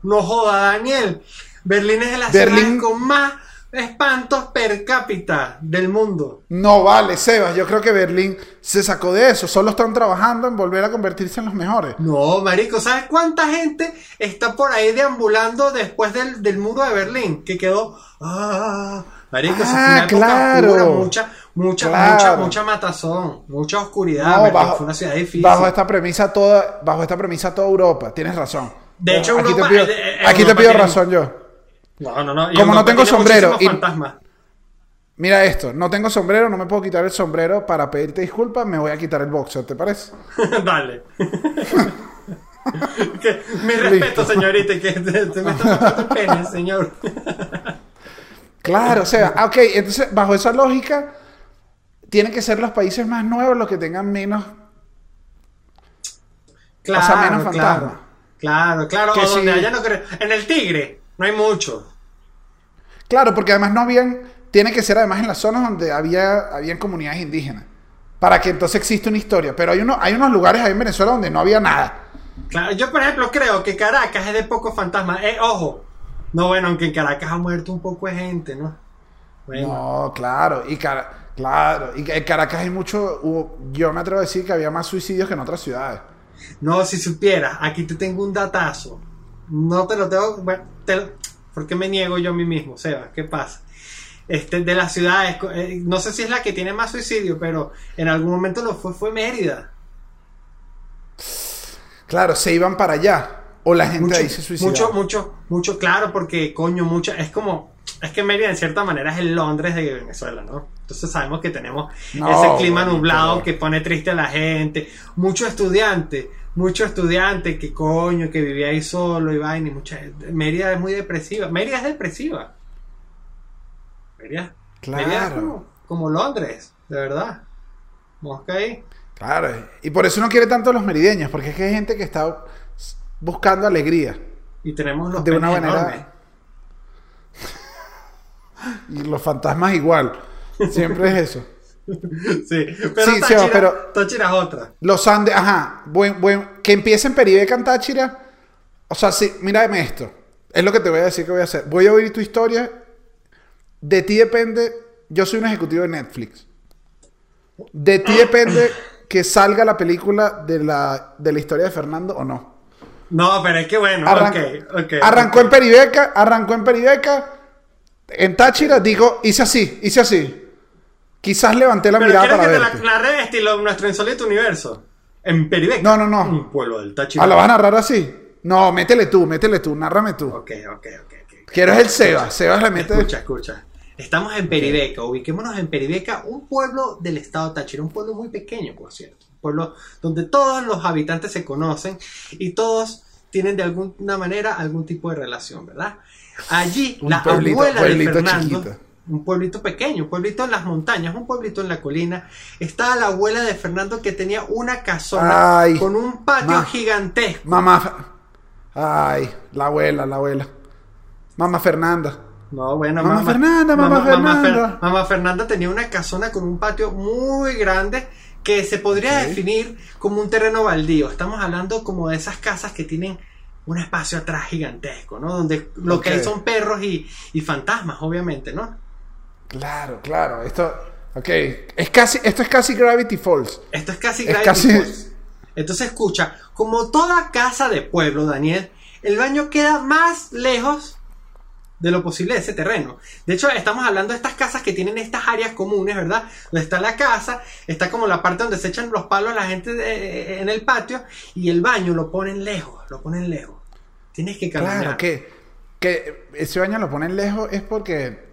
No joda, Daniel. Berlín es de las Berlín- ciudades con más espantos per cápita del mundo. No vale, Sebas. Yo creo que Berlín se sacó de eso. Solo están trabajando en volver a convertirse en los mejores. No, marico, ¿sabes cuánta gente está por ahí deambulando después del, del muro de Berlín? Que quedó... Ah, marico, esa fue Ah, una época claro. oscura, mucha, mucha, Claro. mucha, mucha matazón, mucha oscuridad. No, bajo, fue una ciudad difícil. bajo esta premisa toda, bajo esta premisa toda Europa. Tienes razón. De hecho, aquí Europa- te pido, eh, eh, aquí te pido tiene- razón yo. No, no, no. y Como no tengo sombrero y-. Mira esto, no tengo sombrero, no me puedo quitar el sombrero para pedirte disculpas, me voy a quitar el boxer, ¿te parece? Dale. Que- mi respeto, señorita, que te, te me está el pene, señor. Claro, o sea, ok, entonces bajo esa lógica, tienen que ser los países más nuevos los que tengan menos... Claro, sea, menos claro. fantasma. Claro, claro. O donde sí. haya no creo. En el Tigre no hay mucho. Claro, porque además no habían... Tiene que ser además en las zonas donde había habían comunidades indígenas. Para que entonces exista una historia. Pero hay, uno, hay unos lugares ahí en Venezuela donde no había nada. Claro, yo por ejemplo creo que Caracas es de pocos fantasmas. Eh, ojo, No, bueno, aunque en Caracas ha muerto un poco de gente, ¿no? Bueno, No, claro. Y Cara- claro. Y en Caracas hay mucho. hubo- yo me atrevo a decir que había más suicidios que en otras ciudades. no, si supieras, aquí te tengo un datazo. No te lo tengo. Bueno, te lo- ¿por qué me niego yo a mí mismo, Seba? ¿Qué pasa? Este, de las ciudades, eh, no sé si es la que tiene más suicidio, pero en algún momento lo fue, fue Mérida. Claro, se iban para allá. O la gente mucho, ahí se suicidaba. mucho, mucho, mucho, claro, porque coño, mucha, es como, es que Mérida en cierta manera es el Londres de Venezuela, ¿no? Entonces sabemos que tenemos No, ese clima nublado no. que pone triste a la gente, mucho estudiante, mucho estudiante que coño, que vivía ahí solo y vaina, y mucha Mérida es muy depresiva, Mérida es depresiva. Mérida, Mérida es Claro. como, como Londres, de verdad. Mosca ahí. Claro. Y por eso no quiere tanto los merideños, porque es que hay gente que está buscando alegría. Y tenemos los De una manera- enormes. Y los fantasmas igual. Siempre es eso. Sí, pero Sí, Táchira, pero- Táchira es otra. Los Andes, ajá. Buen, buen, que empiece en Peribeca, en Táchira. O sea, sí, mírame esto. Es lo que te voy a decir que voy a hacer. Voy a oír tu historia. De ti depende. Yo soy un ejecutivo de Netflix. De ti depende que salga la película de la, de la historia de Fernando o no. No, pero es que bueno, Arran- ok, ok. arrancó en Peribeca, arrancó en Peribeca. En Táchira, digo, hice así, hice así. Quizás levanté la Pero mirada ¿quieres para que te verte. la narre estilo nuestro insólito universo? En Peribeca. No, no, no. Un pueblo del Táchira. Ah, ¿la vas a narrar así? No, métele tú, métele tú, nárrame tú. Ok, ok, ok. ok. Quiero es el Seba. Seba le mete. Escucha, escucha. Estamos en Peribeca, ubiquémonos en Peribeca, un pueblo del estado Táchira, un pueblo muy pequeño, por cierto. Un pueblo donde todos los habitantes se conocen y todos tienen de alguna manera algún tipo de relación, ¿verdad? Allí, Un la pueblito- abuela pueblito de Fernando, chiquito. Un pueblito pequeño, un pueblito en las montañas, un pueblito en la colina, estaba la abuela de Fernando que tenía una casona Ay, con un patio ma. gigantesco. Mamá. Ay, la abuela, la abuela. Mamá Fernanda. No, bueno, Mamá Fernanda, mamá Fernanda. Fer- mamá Fernanda tenía una casona con un patio muy grande que se podría definir como un terreno baldío. Estamos hablando como de esas casas que tienen un espacio atrás gigantesco, ¿no? Donde lo que hay son perros y, y fantasmas, obviamente, ¿no? Claro, claro. Esto. Ok. Es casi, esto es casi Gravity Falls. Esto es casi Es Gravity casi- Falls. Entonces escucha, como toda casa de pueblo, Daniel, el baño queda más lejos de lo posible de ese terreno. De hecho, estamos hablando de estas casas que tienen estas áreas comunes, ¿verdad? Donde está la casa, está como la parte donde se echan los palos la gente de- en el patio y el baño lo ponen lejos, lo ponen lejos. Tienes que caminar. Claro, que, que ese baño lo ponen lejos es porque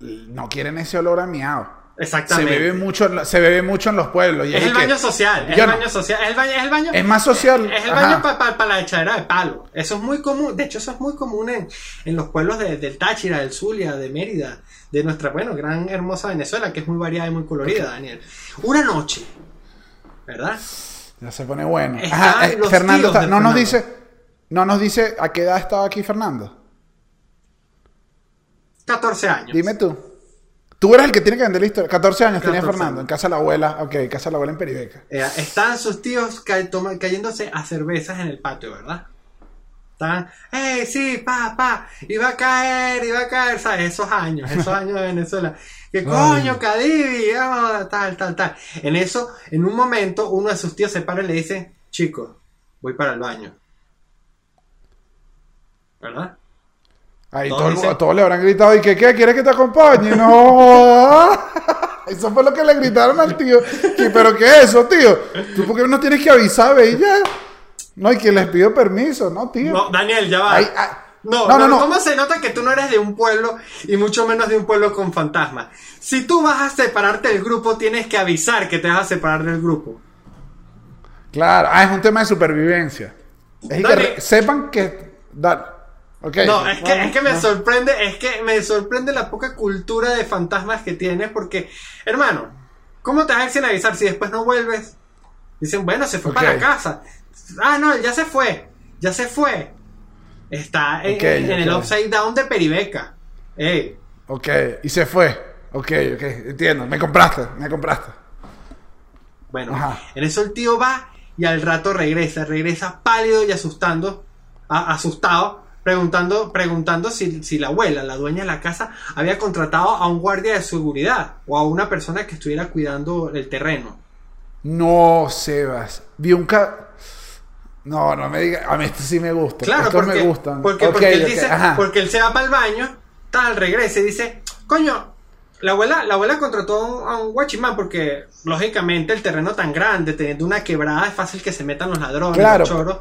no quieren ese olor a miado. Se Exactamente. bebe mucho, se bebe mucho en los pueblos. y Es es el baño social, es el no. baño social, es el baño, es el baño, Es más social. Es el Ajá. baño para la echadera de palo. Eso es muy común. De hecho, eso es muy común en, en los pueblos de- del Táchira, del Zulia, de Mérida, de nuestra, bueno, gran hermosa Venezuela, que es muy variada y muy colorida, Daniel. Una noche, ¿verdad? Ya se pone bueno. Ajá, eh, Fernando, está- no nos dice, no nos dice a qué edad estaba aquí Fernando. 14 años. Dime tú. Tú eres el que tiene que vender la historia. 14 años tenía 14 Fernando, en casa de la abuela. Ok, casa de la abuela en Peribeca. Eh, estaban sus tíos ca- cayéndose a cervezas en el patio, ¿verdad? Estaban, ¡eh, sí, pa, pa! Iba a caer, iba a caer, ¿sabes? Esos años, esos años de Venezuela. ¿Qué coño, Cadivi? Tal, tal, tal. En eso, en un momento, uno de sus tíos se para y le dice, chico, voy para el baño. ¿Verdad? Ahí Todos todo dicen- a todos le habrán gritado, ¿y qué, qué? ¿Quieres que te acompañe? No. Eso fue lo que le gritaron al tío. ¿Qué- ¿Pero qué es eso, tío? ¿Tú por qué no tienes que avisar, ve y ya? No, y que les pido permiso, ¿no, tío? No, Daniel, ya va. Ay, ay. No, No, no, no. ¿Cómo se nota que tú no eres de un pueblo y mucho menos de un pueblo con fantasmas? Si tú vas a separarte del grupo, tienes que avisar que te vas a separar del grupo. Claro, ah, es un tema de supervivencia. Es que sepan que... No, es que, es que me sorprende, es que me sorprende la poca cultura de fantasmas que tienes, porque, hermano, ¿cómo te vas a ir sin avisar si después no vuelves? Dicen, bueno, se fue Ok. para la casa. Ah, no, ya se fue, ya se fue. Está en, el upside down de Peribeca. Ey, Ok, y se fue. Ok, ok, entiendo. Me compraste, me compraste. Bueno, Ajá. en eso el tío va y al rato regresa, regresa pálido y asustando, a- asustado, preguntando, preguntando si, si la abuela, la dueña de la casa, había contratado a un guardia de seguridad o a una persona que estuviera cuidando el terreno. No, Sebas. Vi un ca... No, no me digas. A mí esto sí me gusta. Claro, Estos porque, me gustan. Porque, porque él dice, ajá. porque él se va para el baño, tal, regresa y dice, coño, la abuela, la abuela contrató a un, a un guachimán porque, lógicamente, el terreno tan grande, teniendo una quebrada, es fácil que se metan los ladrones, Claro. los choros.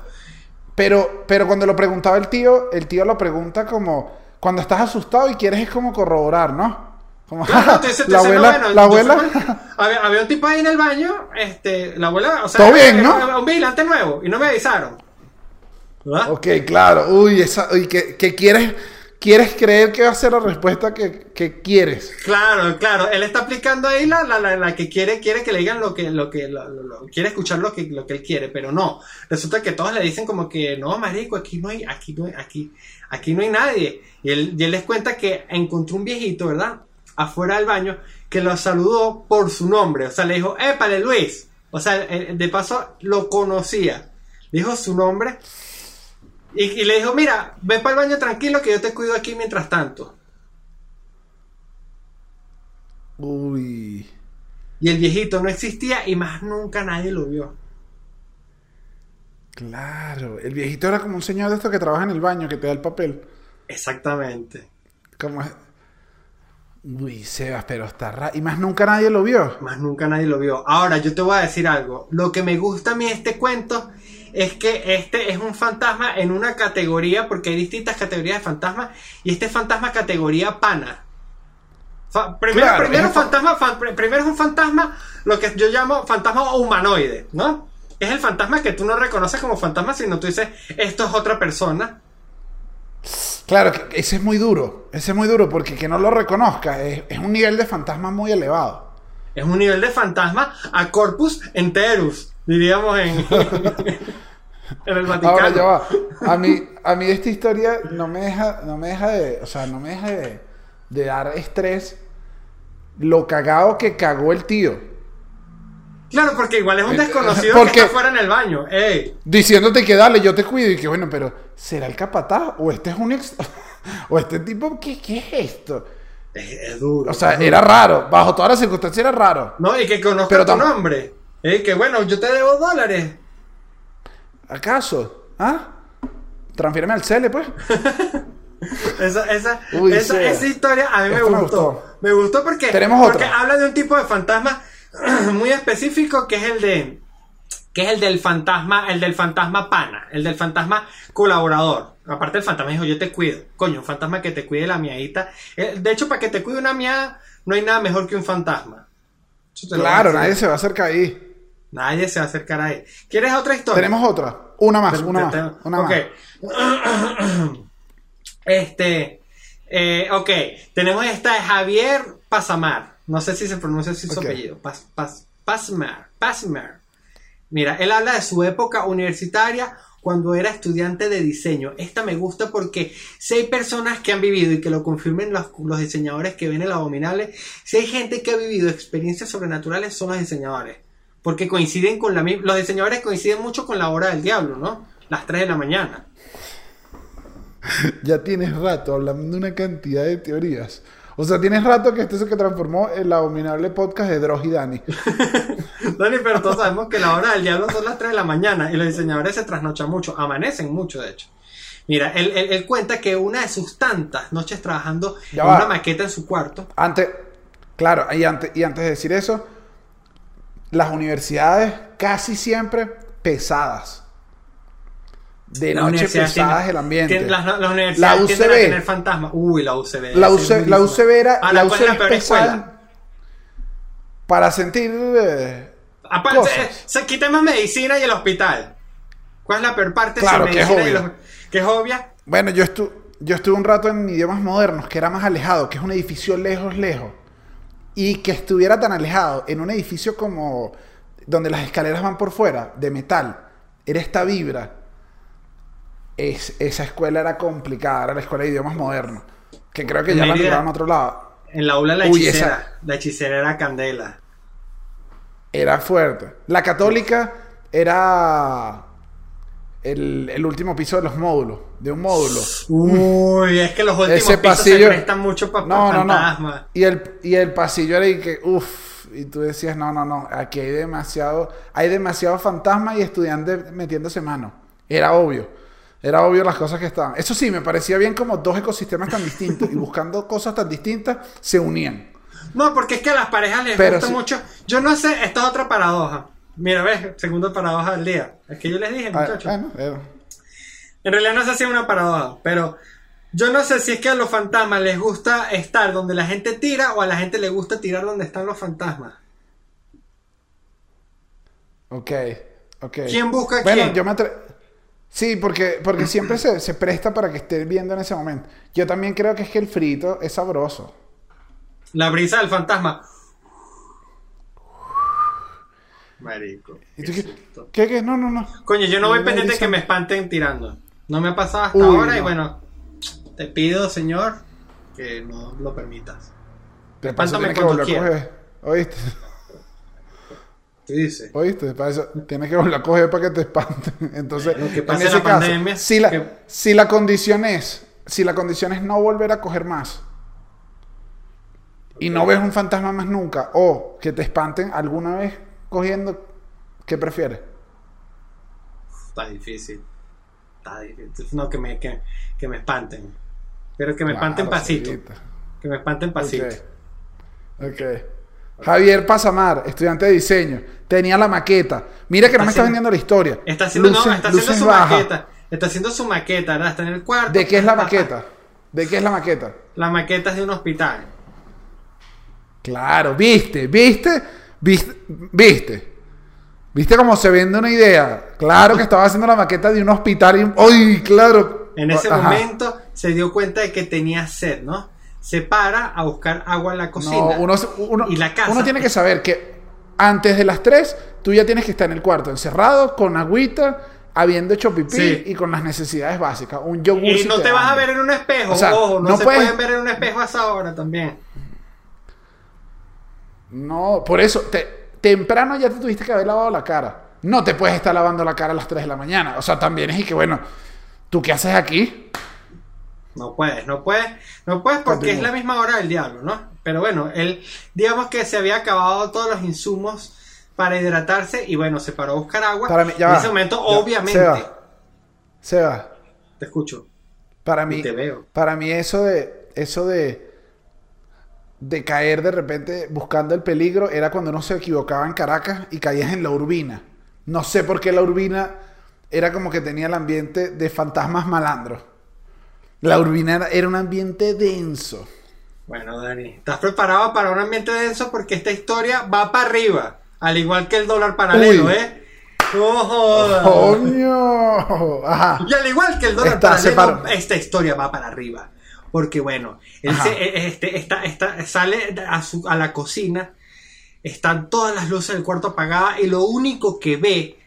Pero, pero cuando lo preguntaba el tío, el tío lo pregunta como cuando estás asustado y quieres es como corroborar, ¿no? Como, Claro, dices- tú la no, abuela, bueno, la abuela. había, había un tipo ahí en el baño, este, la abuela, o sea, Todo bien, era- ¿no? era un vigilante nuevo y no me avisaron. ¿Verdad? Ok, claro. Uy, esa, uy, que, que quieres, quieres creer que va a ser la respuesta que, que quieres. Claro, claro, él está aplicando ahí la, la, la, que quiere, quiere que le digan lo que, lo que, lo- quiere escuchar lo que, lo que él quiere, pero no. Resulta que todos le dicen como que, no, marico, aquí no hay, aquí no hay, aquí, aquí no hay nadie. Y él, y él les cuenta que encontró un viejito, ¿verdad? Afuera del baño, que lo saludó por su nombre. O sea, le dijo, épale, Luis. O sea, eh, de paso lo conocía. Dijo su nombre. Y, y le dijo, mira, ve para el baño tranquilo que yo te cuido aquí mientras tanto. Uy. Y el viejito no existía y más nunca nadie lo vio. Claro. El viejito era como un señor de estos que trabaja en el baño, que te da el papel. Exactamente. Como es- Uy, Sebas, pero está raro. Y más nunca nadie lo vio. Más nunca nadie lo vio. Ahora, yo te voy a decir algo. Lo que me gusta a mí de este cuento es que este es un fantasma en una categoría, porque hay distintas categorías de fantasmas, y este fantasma categoría pana. Fa- primero, Claro, primero, es fantasma, fa- pr- primero es un fantasma, lo que yo llamo fantasma humanoide, ¿no? Es el fantasma que tú no reconoces como fantasma, sino tú dices, esto es otra persona. Claro, ese es muy duro. Ese es muy duro porque que no lo reconozca es, es un nivel de fantasma muy elevado. Es un nivel de fantasma a corpus enterus, diríamos en, en el Vaticano. Ahora ya va. A mí, a mí esta historia no me deja, no me deja de, o sea, no me deja de, de dar estrés lo cagado que cagó el tío. Claro, porque igual es un Eh, desconocido porque- que está fuera en el baño. Ey, Diciéndote que dale, yo te cuido. Y que bueno, pero ¿será el capataz? ¿O este es un ex... ¿O este tipo qué, qué es esto? es, es duro. O sea, duro. era raro. Bajo todas las circunstancias era raro. No, y que conozca Pero tu nombre. Ey, que bueno, yo te debo dólares. ¿Acaso? ¿Ah? Transfiéreme al Cele, pues. Esa, esa, Uy, esa, historia a mí me gustó. Me gustó porque, Tenemos porque otra. habla de un tipo de fantasma muy específico que es el de que es el del fantasma, el del fantasma pana, el del fantasma colaborador. Aparte el fantasma dijo, yo te cuido. Coño, un fantasma que te cuide la miadita. Eh, De hecho, para que te cuide una miada, no hay nada mejor que un fantasma. Claro, nadie se va a acercar ahí. Nadie se va a acercar a él. ¿Quieres otra historia? Tenemos otra. Una más, una te- más. Una ok. más. este. eh, ok. Tenemos esta de Javier Pasamar. No sé si se pronuncia así su apellido. Pas, pas, Pasmar. Pasmar. Mira, él habla de su época universitaria cuando era estudiante de diseño. Esta me gusta porque si hay personas que han vivido y que lo confirmen los, los diseñadores que ven el abominable, si hay gente que ha vivido experiencias sobrenaturales son los diseñadores. Porque coinciden con la misma... Los diseñadores coinciden mucho con la hora del diablo, ¿no? Las 3 de la mañana. Ya tienes rato hablando de una cantidad de teorías. O sea, tienes rato que este se que transformó el abominable podcast de Dross y Dani. Dani, pero todos sabemos que la hora del diablo son las 3 de la mañana y los diseñadores se trasnochan mucho, amanecen mucho de hecho. Mira, él, él- él cuenta que una de sus tantas noches trabajando Ya en va. una maqueta en su cuarto, Antes, claro, y antes, y antes de decir eso, las universidades casi siempre pesadas. De las noche universidades pesadas el ambiente. las, las La universidades tienden a UCB. tener fantasmas. Uy, la UCB. La, UC la. UCB era, Ah, la ¿cuál es UCB la peor pesada escuela? para sentir eh, Aparte, cosas. eh, se- quitemos medicina y el hospital. ¿Cuál es la peor parte? Claro, sin que es medicina y obvia. los- que es obvia. Bueno, yo, estu yo estuve un rato en idiomas modernos, que era más alejado, que es un edificio lejos, lejos. Y que estuviera tan alejado en un edificio como donde las escaleras van por fuera, de metal, era esta vibra. Es, esa escuela era complicada, era la escuela de idiomas modernos. Que creo que ya la migraron a otro lado. En la aula la Uy, hechicera. esa- La hechicera era Candela. Era fuerte. La católica era. El, el último piso de los módulos, de un módulo. Uy, es que los últimos Ese pisos pasillo- se prestan mucho para No, no, fantasmas. no. Y el, y el pasillo era y que, uff, y tú decías, no, no, no, aquí hay demasiado, hay demasiado fantasma y estudiantes metiéndose mano. Era obvio. Era obvio las cosas que estaban. Eso sí, me parecía bien como dos ecosistemas tan distintos y buscando cosas tan distintas se unían. No, porque es que a las parejas les Pero gusta sí. mucho. Yo no sé, esta es otra paradoja. Mira, ves, segunda paradoja del día. Es que yo les dije, Ah, muchachos. bueno, eh, En realidad no sé si es una paradoja, pero yo no sé si es que a los fantasmas les gusta estar donde la gente tira o a la gente le gusta tirar donde están los fantasmas. ok, ok. ¿Quién busca a Bueno, quién? yo me atre- Sí, porque, porque siempre se, se presta para que esté viendo en ese momento. Yo también creo que es que el frito es sabroso. La brisa del fantasma. Marico. ¿Y tú qué qué? No, no, no. Coño, yo no voy pendiente de que me espanten tirando. No me ha pasado hasta Uy, ahora y no. bueno, te pido, señor, que no lo permitas. Paso Espántame cuando quieras. ¿Oíste? ¿Qué dices? ¿Oíste? Para eso tienes que volver a coger para que te espanten. Entonces, que en ese la caso, pandemia, si la, que- si la condición es, si la condición es no volver a coger más y no ves un fantasma más nunca, o que te espanten alguna vez cogiendo, ¿qué prefieres? Está difícil. Está difícil. No, que me, que, que me espanten. Pero que me Claro, espanten pasito. Que me espanten pasito. Ok. Ok. Javier Pasamar, estudiante de diseño, tenía la maqueta. Mira que no Está me está vendiendo la historia. Está haciendo, no, está haciendo su maqueta. Está haciendo su maqueta, ¿verdad? Está en el cuarto. ¿De qué es la maqueta? ¿De qué es la maqueta? La maqueta es de un hospital. Claro, viste, viste, viste, viste. ¿Viste cómo se vende una idea? Claro que estaba haciendo la maqueta de un hospital y... ¡Ay, claro! En ese Ajá. momento se dio cuenta de que tenía sed, ¿no? Se para a buscar agua en la No, cocina. uno, uno- y la casa. uno tiene que saber que antes de las 3 tú ya tienes que estar en el cuarto encerrado con agüita, habiendo hecho pipí Sí. y con las necesidades básicas. Un yogur. Y no te vas a ver en un espejo, O sea, ojo, no, no se puedes- pueden ver en un espejo a esa hora también. No, por eso, te- temprano ya te tuviste que haber lavado la cara. No te puedes estar lavando la cara a las 3 de la mañana. O sea, también es y que, bueno, ¿tú qué haces aquí? No puedes, no puedes, no puedes porque Continúa. es la misma hora del diablo, ¿no? Pero bueno, él, digamos que se había acabado todos los insumos para hidratarse y bueno, se paró a buscar agua. Para mí, ya en va, ese momento, ya, obviamente, Seba. Seba, te escucho. para Y mí, te veo. para mí eso de, eso de, de caer de repente buscando el peligro era cuando uno se equivocaba en Caracas y caías en la urbina. No sé por qué la urbina era como que tenía el ambiente de fantasmas malandros. La urbina era, un ambiente denso. Bueno, Dani, ¿estás preparado para un ambiente denso? Porque esta historia va para arriba, al igual que el dólar paralelo, Uy. ¿eh? No jodas. ¡Coño! Ajá. Y al igual que el dólar Está, paralelo, esta historia va para arriba. Porque bueno, él se- eh, este, sale a, su- a la cocina, están todas las luces del cuarto apagadas y lo único que ve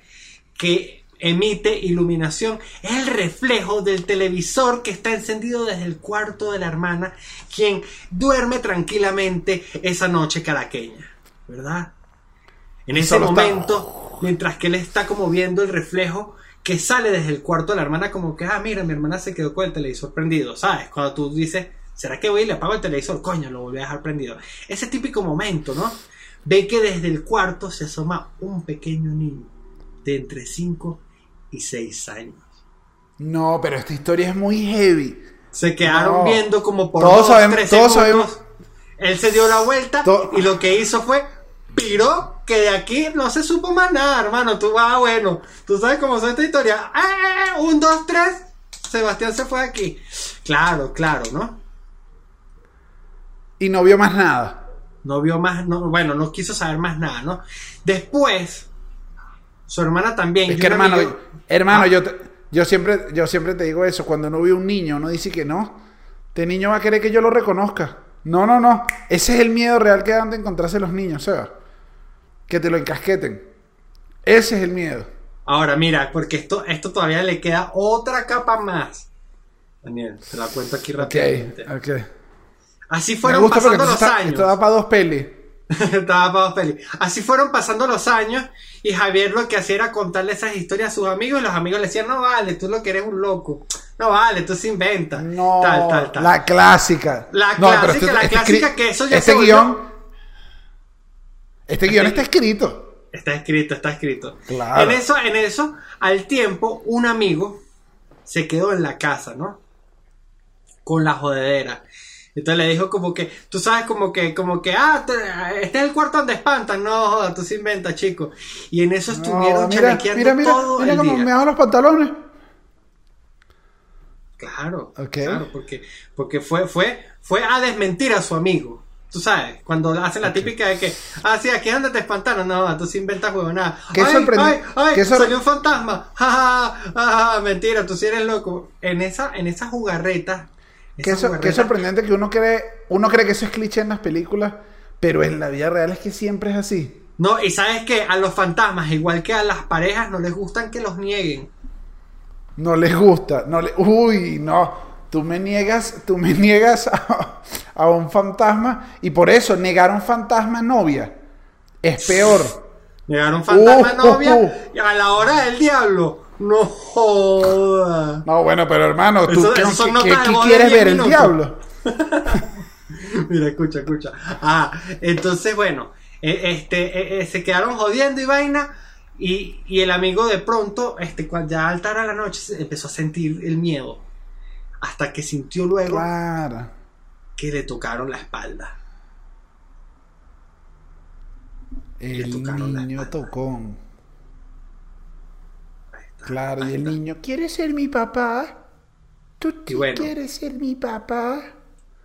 que emite iluminación es el reflejo del televisor que está encendido desde el cuarto de la hermana, quien duerme tranquilamente esa noche caraqueña, ¿verdad? En ese momento, mientras que él está como viendo el reflejo que sale desde el cuarto de la hermana, como que, ah, mira, mi hermana se quedó con el televisor prendido, ¿sabes? Cuando tú dices, ¿será que voy y le apago el televisor? Coño, lo volví a dejar prendido. Ese típico momento, ¿no? Ve que desde el cuarto se asoma un pequeño niño de entre 5 y 6 años. No, pero esta historia es muy heavy. Se quedaron No. viendo como por Todos dos, sabemos- tres todos segundos. sabemos- Él se dio la vuelta To- y lo que hizo fue piró que de aquí no se supo más nada, hermano. Tú, ah, bueno, tú sabes cómo son esta historia. ¡Ah! Un, dos, tres. Sebastián se fue de aquí. Claro, claro, ¿no? Y no vio más nada. No vio más, no, bueno, no quiso saber más nada, ¿no? Después, su hermana también. Es que hermano, amigo- hermano, Ah. yo, te- yo siempre, yo siempre te digo eso. Cuando uno ve un niño, uno dice que no. Este niño va a querer que yo lo reconozca. No, no, no. Ese es el miedo real que dan de encontrarse los niños, Seba. Que te lo encasqueten. Ese es el miedo. Ahora, mira, porque esto, esto todavía le queda otra capa más. Daniel, te la cuento aquí rápidamente. Así Me fueron gusta pasando los está- años. esto da para dos pelis. Estaba para dos pelis. Así fueron pasando los años y Javier lo que hacía era contarle esas historias a sus amigos y los amigos le decían, no vale, tú lo que eres un loco. No vale, tú se inventas. No, Tal, tal, tal. la clásica. La No, pero clásica, la clásica escri- que eso ya este se volvió- guion, este guion está escrito. Está escrito, está escrito. Claro. En eso, en eso, al tiempo, un amigo se quedó en la casa, ¿no? Con la jodedera. Entonces le dijo como que, tú sabes, como que, como que, ah, te- este es el cuarto donde espantan. No, joda, tú se inventas, chico. Y en eso estuvieron No, mira, chalequeando mira, mira, todo mira el cómo día. me hago los pantalones. Claro, Ok. claro, porque, porque fue, fue, fue a desmentir a su amigo. Tú sabes, cuando hacen la típica de que, ah, sí, aquí es donde te espantaron, no, tú sí inventas huevonada. Qué ay, ay, ay, qué salió un fantasma, ja, ja, ja, ja, mentira, tú sí eres loco. En esa, en esa jugarreta, Qué, so- qué sorprendente que uno cree, uno cree que eso es cliché en las películas, pero en la vida real es que siempre es así. No, y sabes que a los fantasmas, igual que a las parejas, no les gustan que los nieguen. No les gusta, no le, uy, no. Tú me niegas, tú me niegas a, a un fantasma y por eso negar a un fantasma novia es peor. Negar un fantasma Uh, novia uh. y a la hora del diablo. No joda. No, bueno, pero hermano, ¿tú Eso- qué, eso quieres 10 ver? ¿El diablo? Mira, escucha, escucha. Ah, entonces, bueno, eh, este, eh, eh, se quedaron jodiendo y vaina. Y, y el amigo de pronto, este, cuando ya de la noche, empezó a sentir el miedo. Hasta que sintió luego Claro. que le tocaron la espalda. El niño tocón. Está, Claro, ahí y el está. niño, ¿quieres ser mi papá? ¿Tú bueno. quieres ser mi papá?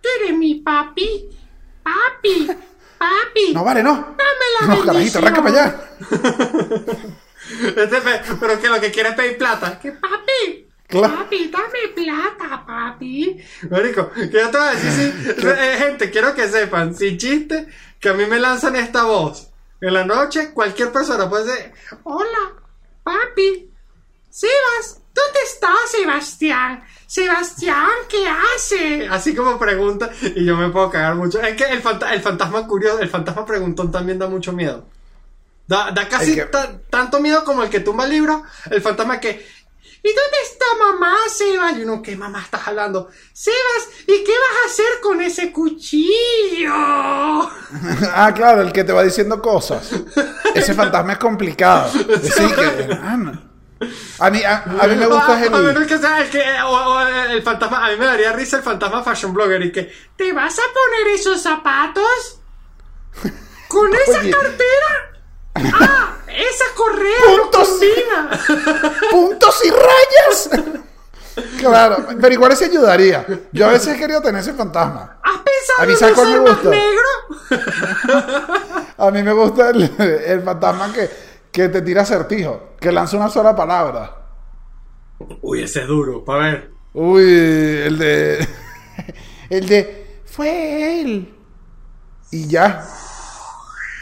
¿Tú eres mi papi? Papi, papi. No, vale, no. la No, carajito, arranca para allá. Este pe- pero que lo que quiere es pedir plata. ¿Qué papi? Claro. Papi, dame plata, papi. Marico, que yo te voy a decir, sí, eh, gente, quiero que sepan, sin chiste, que a mí me lanzan esta voz. En la noche, cualquier persona puede decir, hola, papi. Sebas, ¿dónde estás, Sebastián? Sebastián, ¿qué hace? Así como pregunta, y yo me puedo cagar mucho. Es que el, fanta- el fantasma curioso, el fantasma preguntón también da mucho miedo. Da, da casi que- tanto miedo como el que tumba el libro, el fantasma que. ¿Y dónde está mamá, Sebas? Y uno, ¿qué mamá estás hablando? Sebas, ¿y qué vas a hacer con ese cuchillo? Ah, claro, el que te va diciendo cosas. Ese fantasma es complicado. Sí, que. A mí, a, a mí me gusta a, el... a menos que sea el que. o- o el fantasma. A mí me daría risa el fantasma fashion blogger y que. ¿Te vas a poner esos zapatos? ¿Con esa cartera? ¡Ah! ¡Esa correa Puntos. puntos y rayas. Claro, pero igual ese ayudaría. Yo a veces he querido tener ese fantasma. ¿Has pensado A mí, en ¿sabes cuál ser me más gusta? negro? A mí me gusta el, el fantasma que, que te tira acertijo, que lanza una sola palabra. Uy, ese es duro, para ver. Uy, el de. El de. Fue él. Y ya.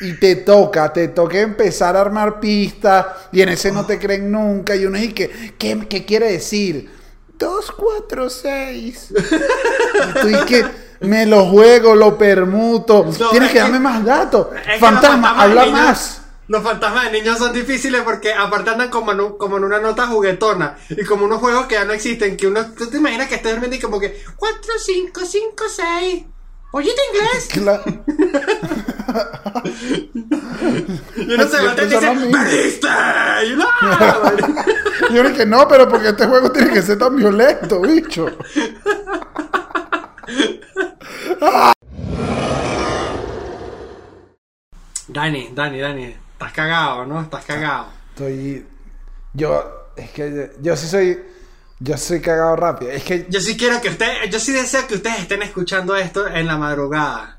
Y te toca, te toca empezar a armar pistas. Y en ese no te creen nunca. Y uno dice, que, ¿qué, qué quiere decir? 2, 4, 6. Y que me lo juego, lo permuto. No, Tienes es que que- darme más datos. Fantasma, habla niños- más. Los fantasmas de niños son difíciles porque aparte andan como en, un- como en una nota juguetona y como unos juegos que ya no existen, que uno, tú te imaginas que estés durmiendo y como que 4, 5, 5, 6. Oye, inglés? Claro. Y uno se levanta y dice. ¡Perdiste! Y. Y yo dije, no, pero porque este juego tiene que ser tan violento, bicho. Dani, Dani, Dani, estás cagado, ¿no? Estás cagado. Estoy. Yo. Es que yo sí soy. Yo soy cagado rápido. Es que. Yo sí quiero que ustedes, yo sí deseo que ustedes estén escuchando esto en la madrugada.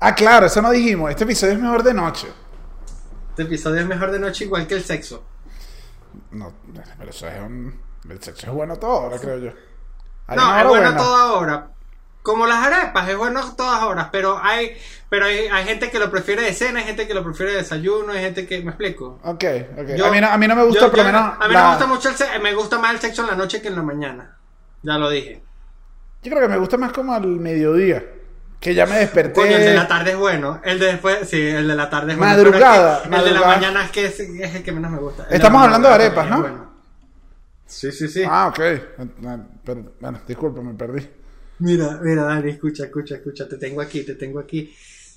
Ah, claro, eso no dijimos. Este episodio es mejor de noche. Este episodio es mejor de noche igual que el sexo. No, pero eso es un. El sexo es bueno todo ahora, creo yo. Hay No, es bueno buena. toda hora. Como las arepas, es bueno todas horas, pero hay pero hay, hay gente que lo prefiere de cena, hay gente que lo prefiere de desayuno, hay gente que... ¿Me explico? Ok, ok. Yo- a, mí no, a mí no me gusta, yo- por lo yo- menos. A mí la- no me gusta mucho el sexo, me gusta más el sexo en la noche que en la mañana. Ya lo dije. Yo creo que me gusta más como al mediodía. Que ya me desperté. Coño, el de la tarde es bueno. El de después, sí, el de la tarde es bueno. Madrugada, pero es que El de la mañana es que es, es el que menos me gusta. El Estamos la hablando de arepas, ¿no? bueno. Sí, sí, sí. Ah, ok. Bueno, disculpa, me perdí. Mira, mira, Dani, escucha, escucha, escucha, te tengo aquí, te tengo aquí.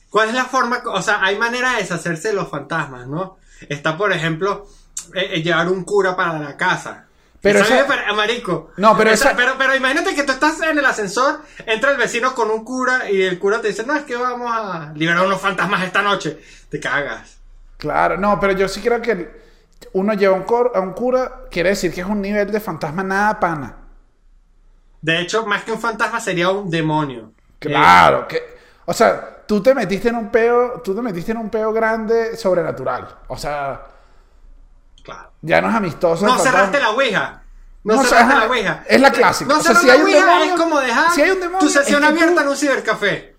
¿Cuál es la forma? O sea, hay manera de deshacerse de los fantasmas, ¿no? Está, por ejemplo, eh, eh, llevar un cura para la casa. Pero Esa pare- marico. No, pero esa- pero, pero imagínate que tú estás en el ascensor, entra el vecino con un cura y el cura te dice, no, es que vamos a liberar unos fantasmas esta noche. Te cagas. Claro, no, pero yo sí creo que uno lleva un cor- a un cura, quiere decir que es un nivel de fantasma nada pana. De hecho, más que un fantasma sería un demonio. Claro, que. O sea, tú te metiste en un peo, tú te metiste en un peo grande sobrenatural. O sea, Eh, claro. ya no es amistoso. No cerraste la ouija. No, No, cerraste la ouija. es la clásica. No O sea, si la hay un ouija demonio- es como dejar si hay un demonio, tu sesión es que tú- abierta en un cibercafé.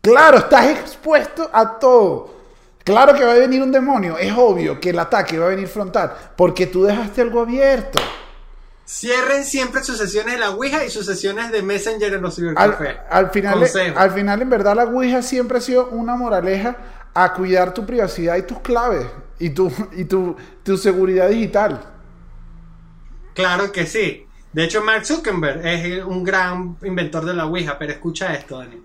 Claro, estás expuesto a todo. Claro que va a venir un demonio. Es obvio que el ataque va a venir frontal. Porque tú dejaste algo abierto. Cierren siempre sus sesiones de la ouija y sus sesiones de Messenger en los Al, cibercafés. al final, Consejo. al final, en verdad, la Ouija siempre ha sido una moraleja a cuidar tu privacidad y tus claves. Y tu, y tu, tu seguridad digital. Claro que sí. De hecho, Mark Zuckerberg es un gran inventor de la ouija, pero escucha esto, Dani.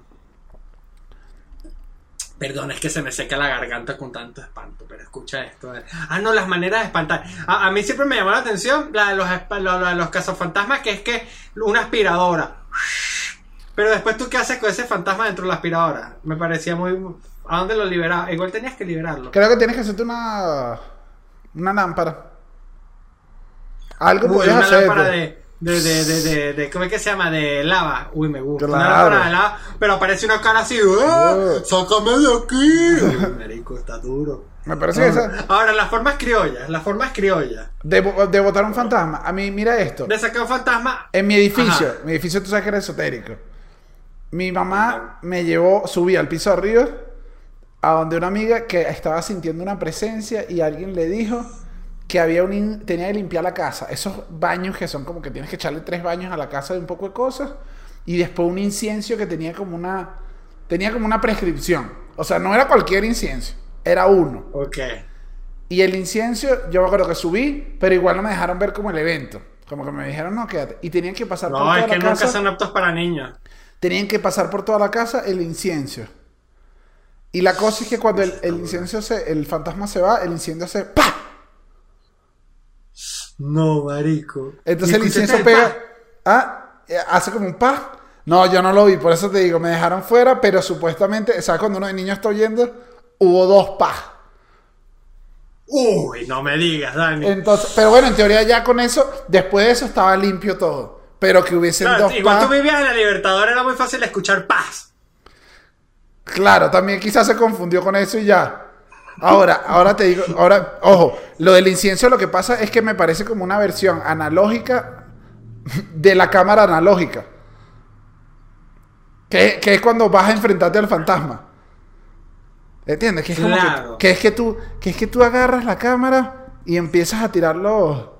Perdón, es que se me seca la garganta con tanto espanto, pero escucha esto. Ah, no, las maneras de espantar. A, a mí siempre me llamó la atención la de los, la- la de los cazafantasmas, que es que una aspiradora. Pero después tú qué haces con ese fantasma dentro de la aspiradora. Me parecía muy... ¿A dónde lo liberaba? Igual tenías que liberarlo. Creo que tienes que hacerte una, una lámpara. Algo Uy, podrías una hacer. lámpara de, de, de, de, de, de- ¿cómo es que se llama? De lava. Uy, me gusta. Una Claro. lámpara de lava, pero aparece una cara así. ¡Ah! Uh. ¡Sácame de aquí! Uy, marico, está duro. Me parece que esa. Ahora, las formas criollas, las formas criollas. De, de botar un fantasma. A mí, mira esto. De sacar un fantasma. En mi edificio, Ajá. mi edificio tú sabes que era esotérico. Mi mamá me llevó, subí al piso arriba, a donde una amiga que estaba sintiendo una presencia y alguien le dijo que había un tenía que limpiar la casa. Esos baños que son como que tienes que echarle tres baños a la casa de un poco de cosas. Y después un incienso que tenía como una, tenía como una prescripción. O sea, no era cualquier incienso, era uno. Ok. Y el incienso, yo me acuerdo que subí, pero igual no me dejaron ver como el evento. Como que me dijeron, no, quédate. Y tenían que pasar por No, toda es que la nunca casa. son aptos para niños. Tenían que pasar por toda la casa el incienso. Y la cosa es que cuando el, el incienso se, el fantasma se va, el incienso hace ¡pa! No, marico. Entonces ¿Y el incienso pega, ah, eh, hace como un pa. No, yo no lo vi, por eso te digo, me dejaron fuera, pero supuestamente, ¿sabes cuando uno de niños está oyendo? Hubo dos pa. Uy, no me digas, Dani. Entonces, pero bueno, en teoría ya con eso, después de eso estaba limpio todo. Pero que hubiesen Claro, dos igual pa. tú vivías en la Libertadora, era muy fácil escuchar paz. Claro, también quizás se confundió con eso y ya. Ahora, ahora te digo, ahora, ojo, lo del incienso lo que pasa es que me parece como una versión analógica de la cámara analógica. Que, que es cuando vas a enfrentarte al fantasma. ¿Entiendes? Que es como Claro. que, que es que tú, que es que tú agarras la cámara y empiezas a tirarlo.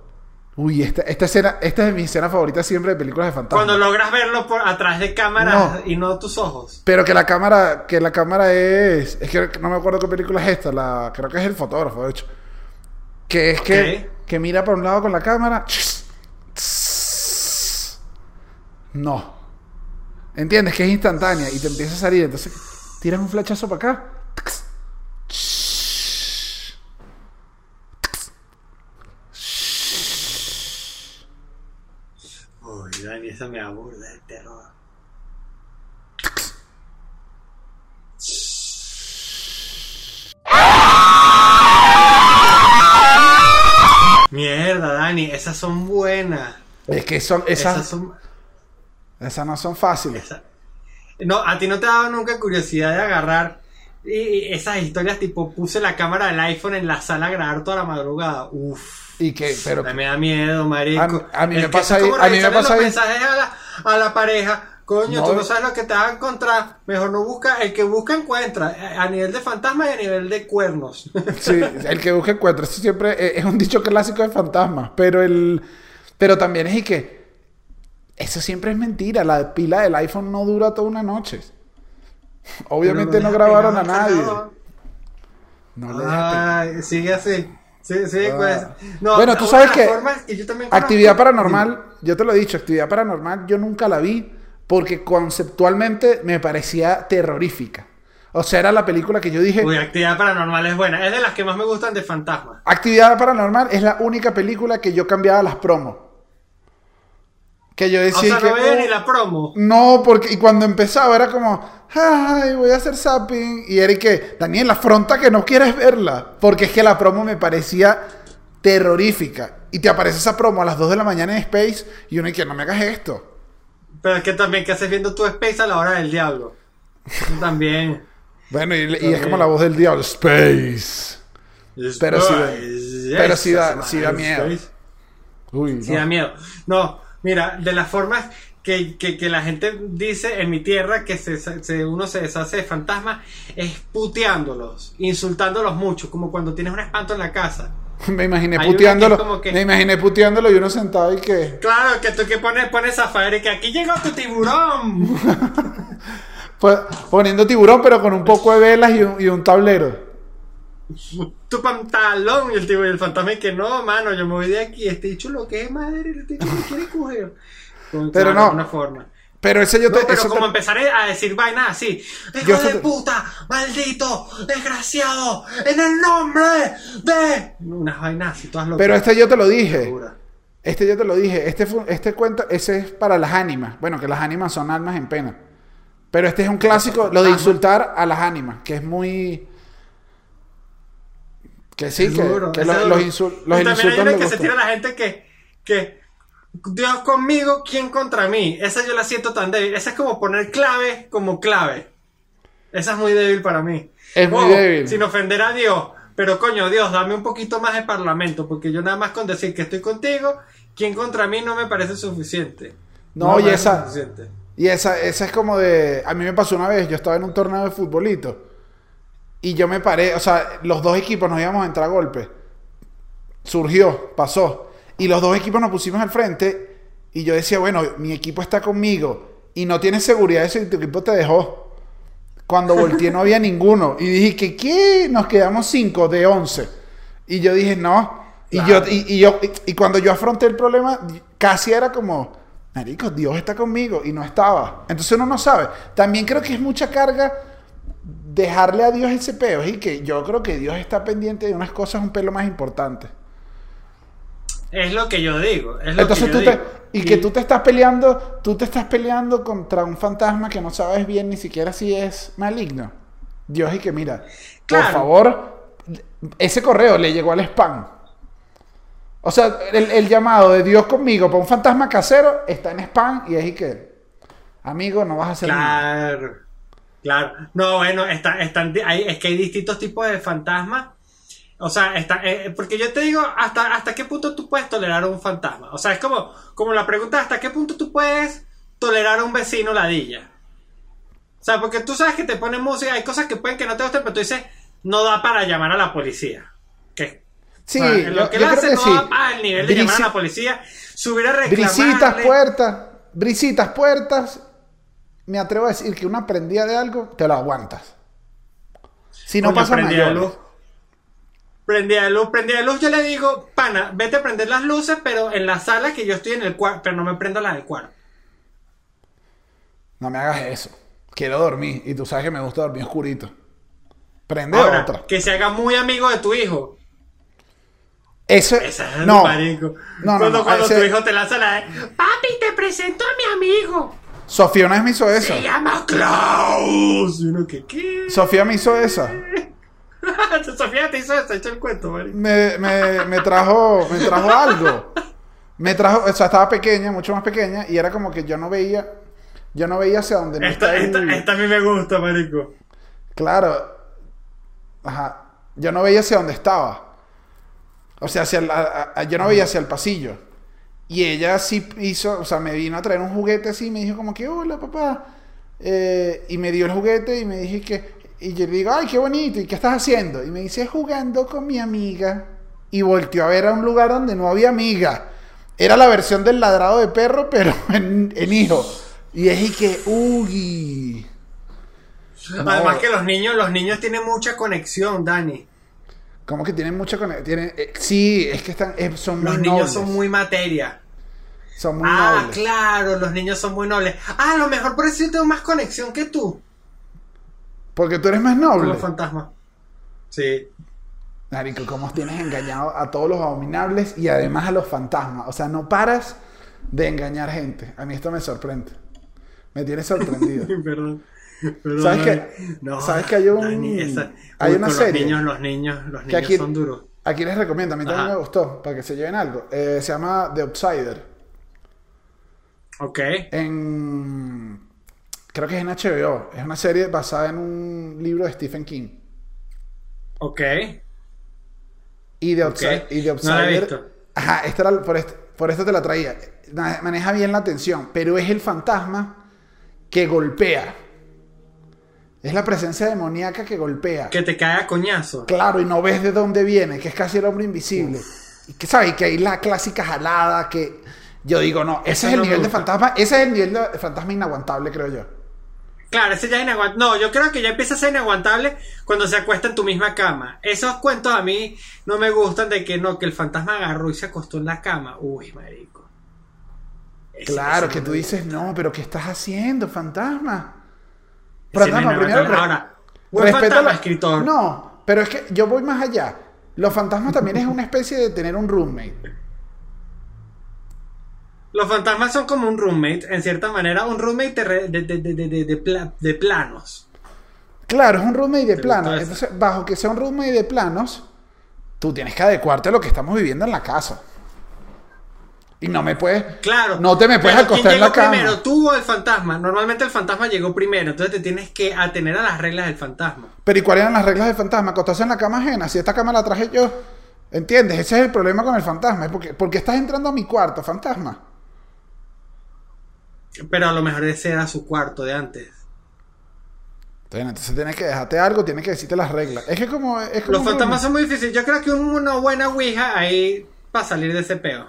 Uy, esta, esta escena, esta es mi escena favorita siempre de películas de fantasmas. Cuando logras verlo por atrás de cámaras No. y no tus ojos. Pero que la cámara, que la cámara es, es que no me acuerdo qué película es esta, la, creo que es el fotógrafo, de hecho. Que es que, que mira por un lado con la cámara. No. ¿Entiendes? Que es instantánea y te empieza a salir. Entonces, tiras un flechazo para acá. Uy, Dani, eso me aburre de terror. Mierda, Dani, esas son buenas. Es que son, esas, Esas son. esas no son fáciles. esa- No, a ti no te ha dado nunca curiosidad de agarrar y- esas historias tipo puse la cámara del iPhone en la sala a grabar toda la madrugada. Uf. Y que, pero, me da miedo, marico. A mí- a mí me que pasa ahí- como a mí me pasa los ahí- mensajes a la, a la pareja. Coño, No. tú no sabes lo que te va a encontrar. Mejor no busca. El que busca encuentra. eh, A nivel de fantasma y a nivel de cuernos. Sí, el que busca encuentra. Eso siempre es, es un dicho clásico de fantasmas. Pero el. Pero también es y que. Eso siempre es mentira. La pila del iPhone no dura toda una noche. Obviamente no, grabaron a nadie. No le Ay, sigue así. Sí, sí, Ah. pues. No, bueno, tú sabes que actividad paranormal, yo te lo he dicho, actividad paranormal yo nunca la vi porque conceptualmente me parecía terrorífica. O sea, era la película que yo dije, Uy, actividad paranormal es buena. Es de las que más me gustan de fantasmas. actividad paranormal es la única película que yo cambiaba las promos. Que yo O decía sea, que no veía "Oh, ni la promo. No, porque y cuando empezaba era como, ay, voy a hacer zapping. Y era que, Daniel, afronta que no quieres verla. Porque es que la promo me parecía terrorífica. Y te aparece esa promo a las 2 de la mañana en Space. Y uno y que no me hagas esto. Pero es que también, ¿qué haces viendo tu Space a la hora del diablo? También. Bueno, y, y es como la voz del diablo, Space. Pero sí pero sí da- sí da miedo. Uy, Sí no. da miedo. No, mira, de las formas que, que- que la gente dice en mi tierra que se, se- uno se deshace de fantasmas es puteándolos, insultándolos mucho, como cuando tienes un espanto en la casa. Me imaginé Hay que puteándolo. que- Me imaginé puteándolo y uno sentado y que. Claro, que tú que pones, pones Zafaera y que aquí llegó tu tiburón. pues, poniendo tiburón, pero con un poco de velas y un, y un tablero. Tu pantalón y el y el fantasma y que no, mano, yo me voy de aquí, este dicho lo que es madre, este dicho me quiere coger. Como, Pero claro, no. Una forma. Pero ese yo No, te. pero eso como te- empezaré a decir vainas así, hijo de te- puta, maldito, desgraciado, en el nombre de unas vainas así todas locas. Pero este yo te lo dije. Este yo te lo dije. Este, fue- este cuento, ese es para las ánimas. Bueno, que las ánimas son almas en pena. Pero este es un clásico, lo de insultar a las ánimas, que es muy. Que sí, que, los, los, insul- Y los también hay una que se tira la gente que, que Dios conmigo, ¿quién contra mí? Esa yo la siento tan débil. Esa es como poner clave como clave. Esa es muy débil para mí. Es muy débil. Sin ofender a Dios. Pero coño, Dios, dame un poquito más de parlamento. Porque yo nada más con decir que estoy contigo, ¿quién contra mí no me parece suficiente? No, me y parece esa- suficiente. Y esa, esa es como de. A mí me pasó una vez, yo estaba en un torneo de futbolito. Y yo me paré, o sea, los dos equipos nos íbamos a entrar a golpe. Surgió, pasó. Y los dos equipos nos pusimos al frente. Y yo decía, bueno, mi equipo está conmigo. Y no tienes seguridad de si tu equipo te dejó. Cuando volteé no había ninguno. Y dije, que ¿qué? Nos quedamos cinco de 11. Y yo dije, no. Y, Claro. yo, y, y yo, y, y cuando yo afronté el problema, casi era como, Marico, Dios está conmigo. Y no estaba. Entonces uno no sabe. También creo que es mucha carga dejarle a Dios ese peo. Y que yo creo que Dios está pendiente de unas cosas un pelo más importantes. Es lo que yo digo. Es lo Entonces que tú yo te, digo. y que tú te estás peleando, tú te estás peleando contra un fantasma que no sabes bien ni siquiera si es maligno. Dios y que mira, Claro. por favor, ese correo le llegó al spam. O sea, el, el llamado de Dios conmigo para un fantasma casero está en spam y es y que, amigo, no vas a hacer nada. Claro. No, bueno, está, están, hay, es que hay distintos tipos de fantasmas. O sea, está, eh, porque yo te digo, hasta, ¿hasta qué punto tú puedes tolerar a un fantasma? O sea, es como, como la pregunta, ¿hasta qué punto tú puedes tolerar a un vecino ladilla? O sea, porque tú sabes que te ponen música, hay cosas que pueden que no te gusten, pero tú dices, no da para llamar a la policía. ¿Qué? Sí, O sea, yo, lo que yo él creo hace no sí. da para el nivel de llamar a la policía, subir a reclamarle. Brisitas, puertas, brisitas, puertas. Me atrevo a decir que una prendida de algo, te lo aguantas. Si no pasa prendida de mayores. luz. Prendida de luz, prendida de luz, yo le digo, pana, vete a prender las luces, pero en la sala que yo estoy en el cuarto, pero no me prenda las del cuarto. No me hagas eso. Quiero dormir. Y tú sabes que me gusta dormir oscurito. Prende Ahora, otra. que se haga muy amigo de tu hijo. Eso es no. marico. No, no, cuando no, cuando ese- tu hijo te lanza la papi, te presento a mi amigo. Sofía una vez me hizo eso. Se llama Klaus. Y uno que, ¿qué? Sofía me hizo esa. Sofía te hizo eso, echa el cuento, marico. Me, me, me trajo, me trajo algo. Me trajo, o sea, estaba pequeña, mucho más pequeña, y era como que yo no veía, yo no veía hacia dónde Esta, el- esta, esta a mí me gusta, marico. Claro. Ajá. Yo no veía hacia dónde estaba. O sea, hacia el- a- a- yo no veía hacia el pasillo. Y ella sí hizo, o sea, me vino a traer un juguete así, me dijo como que, hola papá. Eh, y me dio el juguete y me dije que, y yo le digo, ay, qué bonito, ¿y qué estás haciendo? Y me dice, jugando con mi amiga. Y volteó a ver a un lugar donde no había amiga. Era la versión del ladrado de perro, pero en, en hijo. Y es y que, uy. No. Además que los niños, los niños tienen mucha conexión, Dani. ¿Cómo que tienen mucha conexión? Eh, sí, es que están, eh, son muy Los niños nobles. son muy materia. Son muy ah, nobles. claro, los niños son muy nobles. Ah, a lo mejor por eso yo tengo más conexión que tú Porque tú eres más noble. los fantasmas. Sí. Marico, ¿cómo tienes engañado a todos los abominables y además a los fantasmas? O sea, no paras de engañar gente. A mí esto me sorprende. Me tiene sorprendido. Perdón. Perdón, ¿Sabes que- sabes que hay un- Dani, esa- hay Uy, una con serie Los niños, los niños, los niños aquí, son duros. aquí les recomiendo, a mí también Ajá. me gustó, para que se lleven algo. Eh, se llama The Outsider. Ok. En, creo que es en HBO. Es una serie basada en un libro de Stephen King. Ok. Y The, Ok. Outsi- y The No la he Outsider. visto. Ajá, esta era- por, esto, por esto te la traía. Maneja bien la atención, pero es el fantasma que golpea. Es la presencia demoníaca que golpea. Que te cae a coñazo. Claro, y no ves de dónde viene, que es casi el hombre invisible. Y que sabes, que hay la clásica jalada que yo digo, no, ese Eso es el no nivel de fantasma, ese es el nivel de fantasma inaguantable, creo yo. Claro, ese ya es inaguantable. No, yo creo que ya empieza a ser inaguantable cuando se acuesta en tu misma cama. Esos cuentos a mí no me gustan de que no, que el fantasma agarró y se acostó en la cama. Uy, marico. Ese- Claro, ese que no tú dices, no, pero ¿qué estás haciendo, fantasma? Es primero, inaguantable. re- Ahora, buen respeta fantasma, la- escritor. No, pero es que yo voy más allá. Los fantasmas también es una especie de tener un roommate. Los fantasmas son como un roommate, en cierta manera, un roommate de, de, de, de, de- de- de pla- de planos. Claro, es un roommate de ¿Te planos. Entonces, bajo que sea un roommate de planos, tú tienes que adecuarte a lo que estamos viviendo en la casa. Y no me puedes. Claro. No te me puedes pero ¿quién acostar en la llegó cama. primero, tú o el fantasma? Normalmente el fantasma llegó primero, entonces te tienes que atener a las reglas del fantasma. Pero ¿y cuáles eran las reglas del fantasma? Acostarse en la cama ajena. Si esta cama la traje yo. ¿Entiendes? Ese es el problema con el fantasma. Es porque, porque estás entrando a mi cuarto, fantasma. Pero a lo mejor ese era su cuarto de antes. Entonces, entonces tienes que dejarte algo, tienes que decirte las reglas. Es que como. Es como Los fantasmas son muy difíciles. Yo creo que un- una buena ouija ahí para salir de ese peo.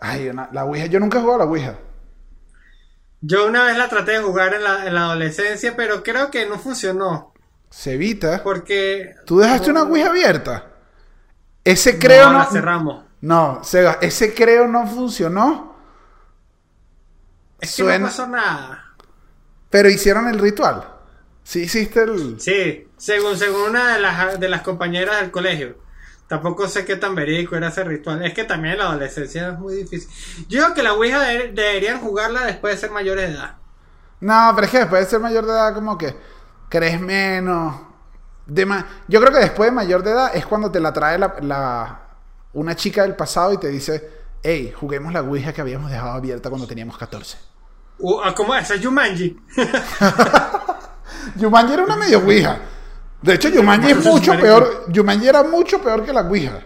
Ay, una- la Ouija. Yo nunca he jugado a la Ouija. Yo una vez la traté de jugar en la, en la adolescencia, pero creo que no funcionó. Se evita. Porque. ¿Tú dejaste una Ouija abierta? Ese creo no, no. la cerramos. No, Seba, ese creo no funcionó. Es que Suena- no pasó nada. Pero hicieron el ritual. Sí hiciste el. Sí, según, según una de las, de las compañeras del colegio. Tampoco sé qué tan verídico era ese ritual. Es que también en la adolescencia es muy difícil. Yo creo que la Ouija de- deberían jugarla después de ser mayores de edad. No, pero es que después de ser mayor de edad, como que crees menos. De ma- Yo creo que después de mayor de edad es cuando te la trae la, la- una chica del pasado y te dice: Hey, juguemos la Ouija que habíamos dejado abierta cuando teníamos 14. Uh, ah, ¿Cómo es? Es Jumanji. Yumanji era una medio Ouija. De hecho, Yumanji es mucho marico. peor. Yumanji era mucho peor que la Ouija.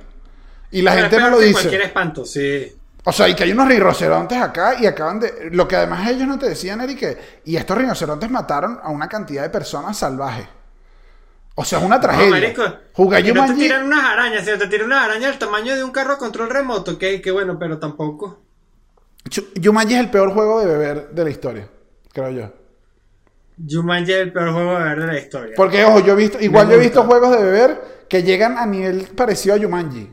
Y la Pero gente no peor lo que dice. Cualquier espanto, sí. O sea, y que hay unos rinocerontes acá y acaban de... Lo que además ellos no te decían, Eric, que... Y estos rinocerontes mataron a una cantidad de personas salvajes. O sea, es una No, tragedia. marico. Jugar y no te tiran unas arañas, sino te tiran unas arañas del tamaño de un carro a control remoto. Que, que bueno, pero tampoco. Jumanji es el peor juego de beber de la historia, creo yo. Jumanji es el peor juego de ver de la historia. Porque, ojo, yo he visto... Igual yo he visto juegos de beber que llegan a nivel parecido a Jumanji.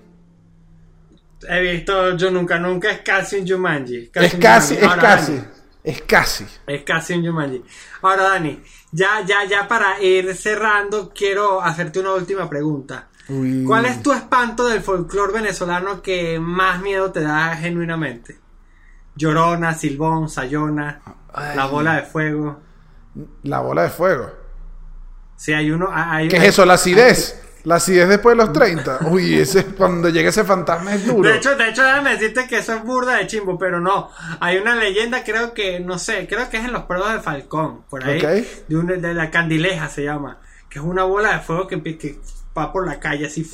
He visto, yo nunca, nunca es casi un Jumanji. Es un casi, Jumanji. es casi. Dani, Es casi. es casi un Jumanji. Ahora, Dani, ya, ya, ya para ir cerrando, quiero hacerte una última pregunta. Uy. ¿Cuál es tu espanto del folclore venezolano que más miedo te da genuinamente? Llorona, Silbón, Sayona, Ay. la bola de fuego. La bola de fuego. Si hay uno. Hay, ¿Qué es eso? La acidez. La acidez después de los 30. Uy, ese, cuando llega ese fantasma es duro. De hecho, de hecho, déjame decirte que eso es burda de chimbo, pero no. Hay una leyenda, creo que, no sé, creo que es en los perros de Falcón, por ahí. Ok. De, una- de la candileja se llama. Que es una bola de fuego que, que va por la calle así.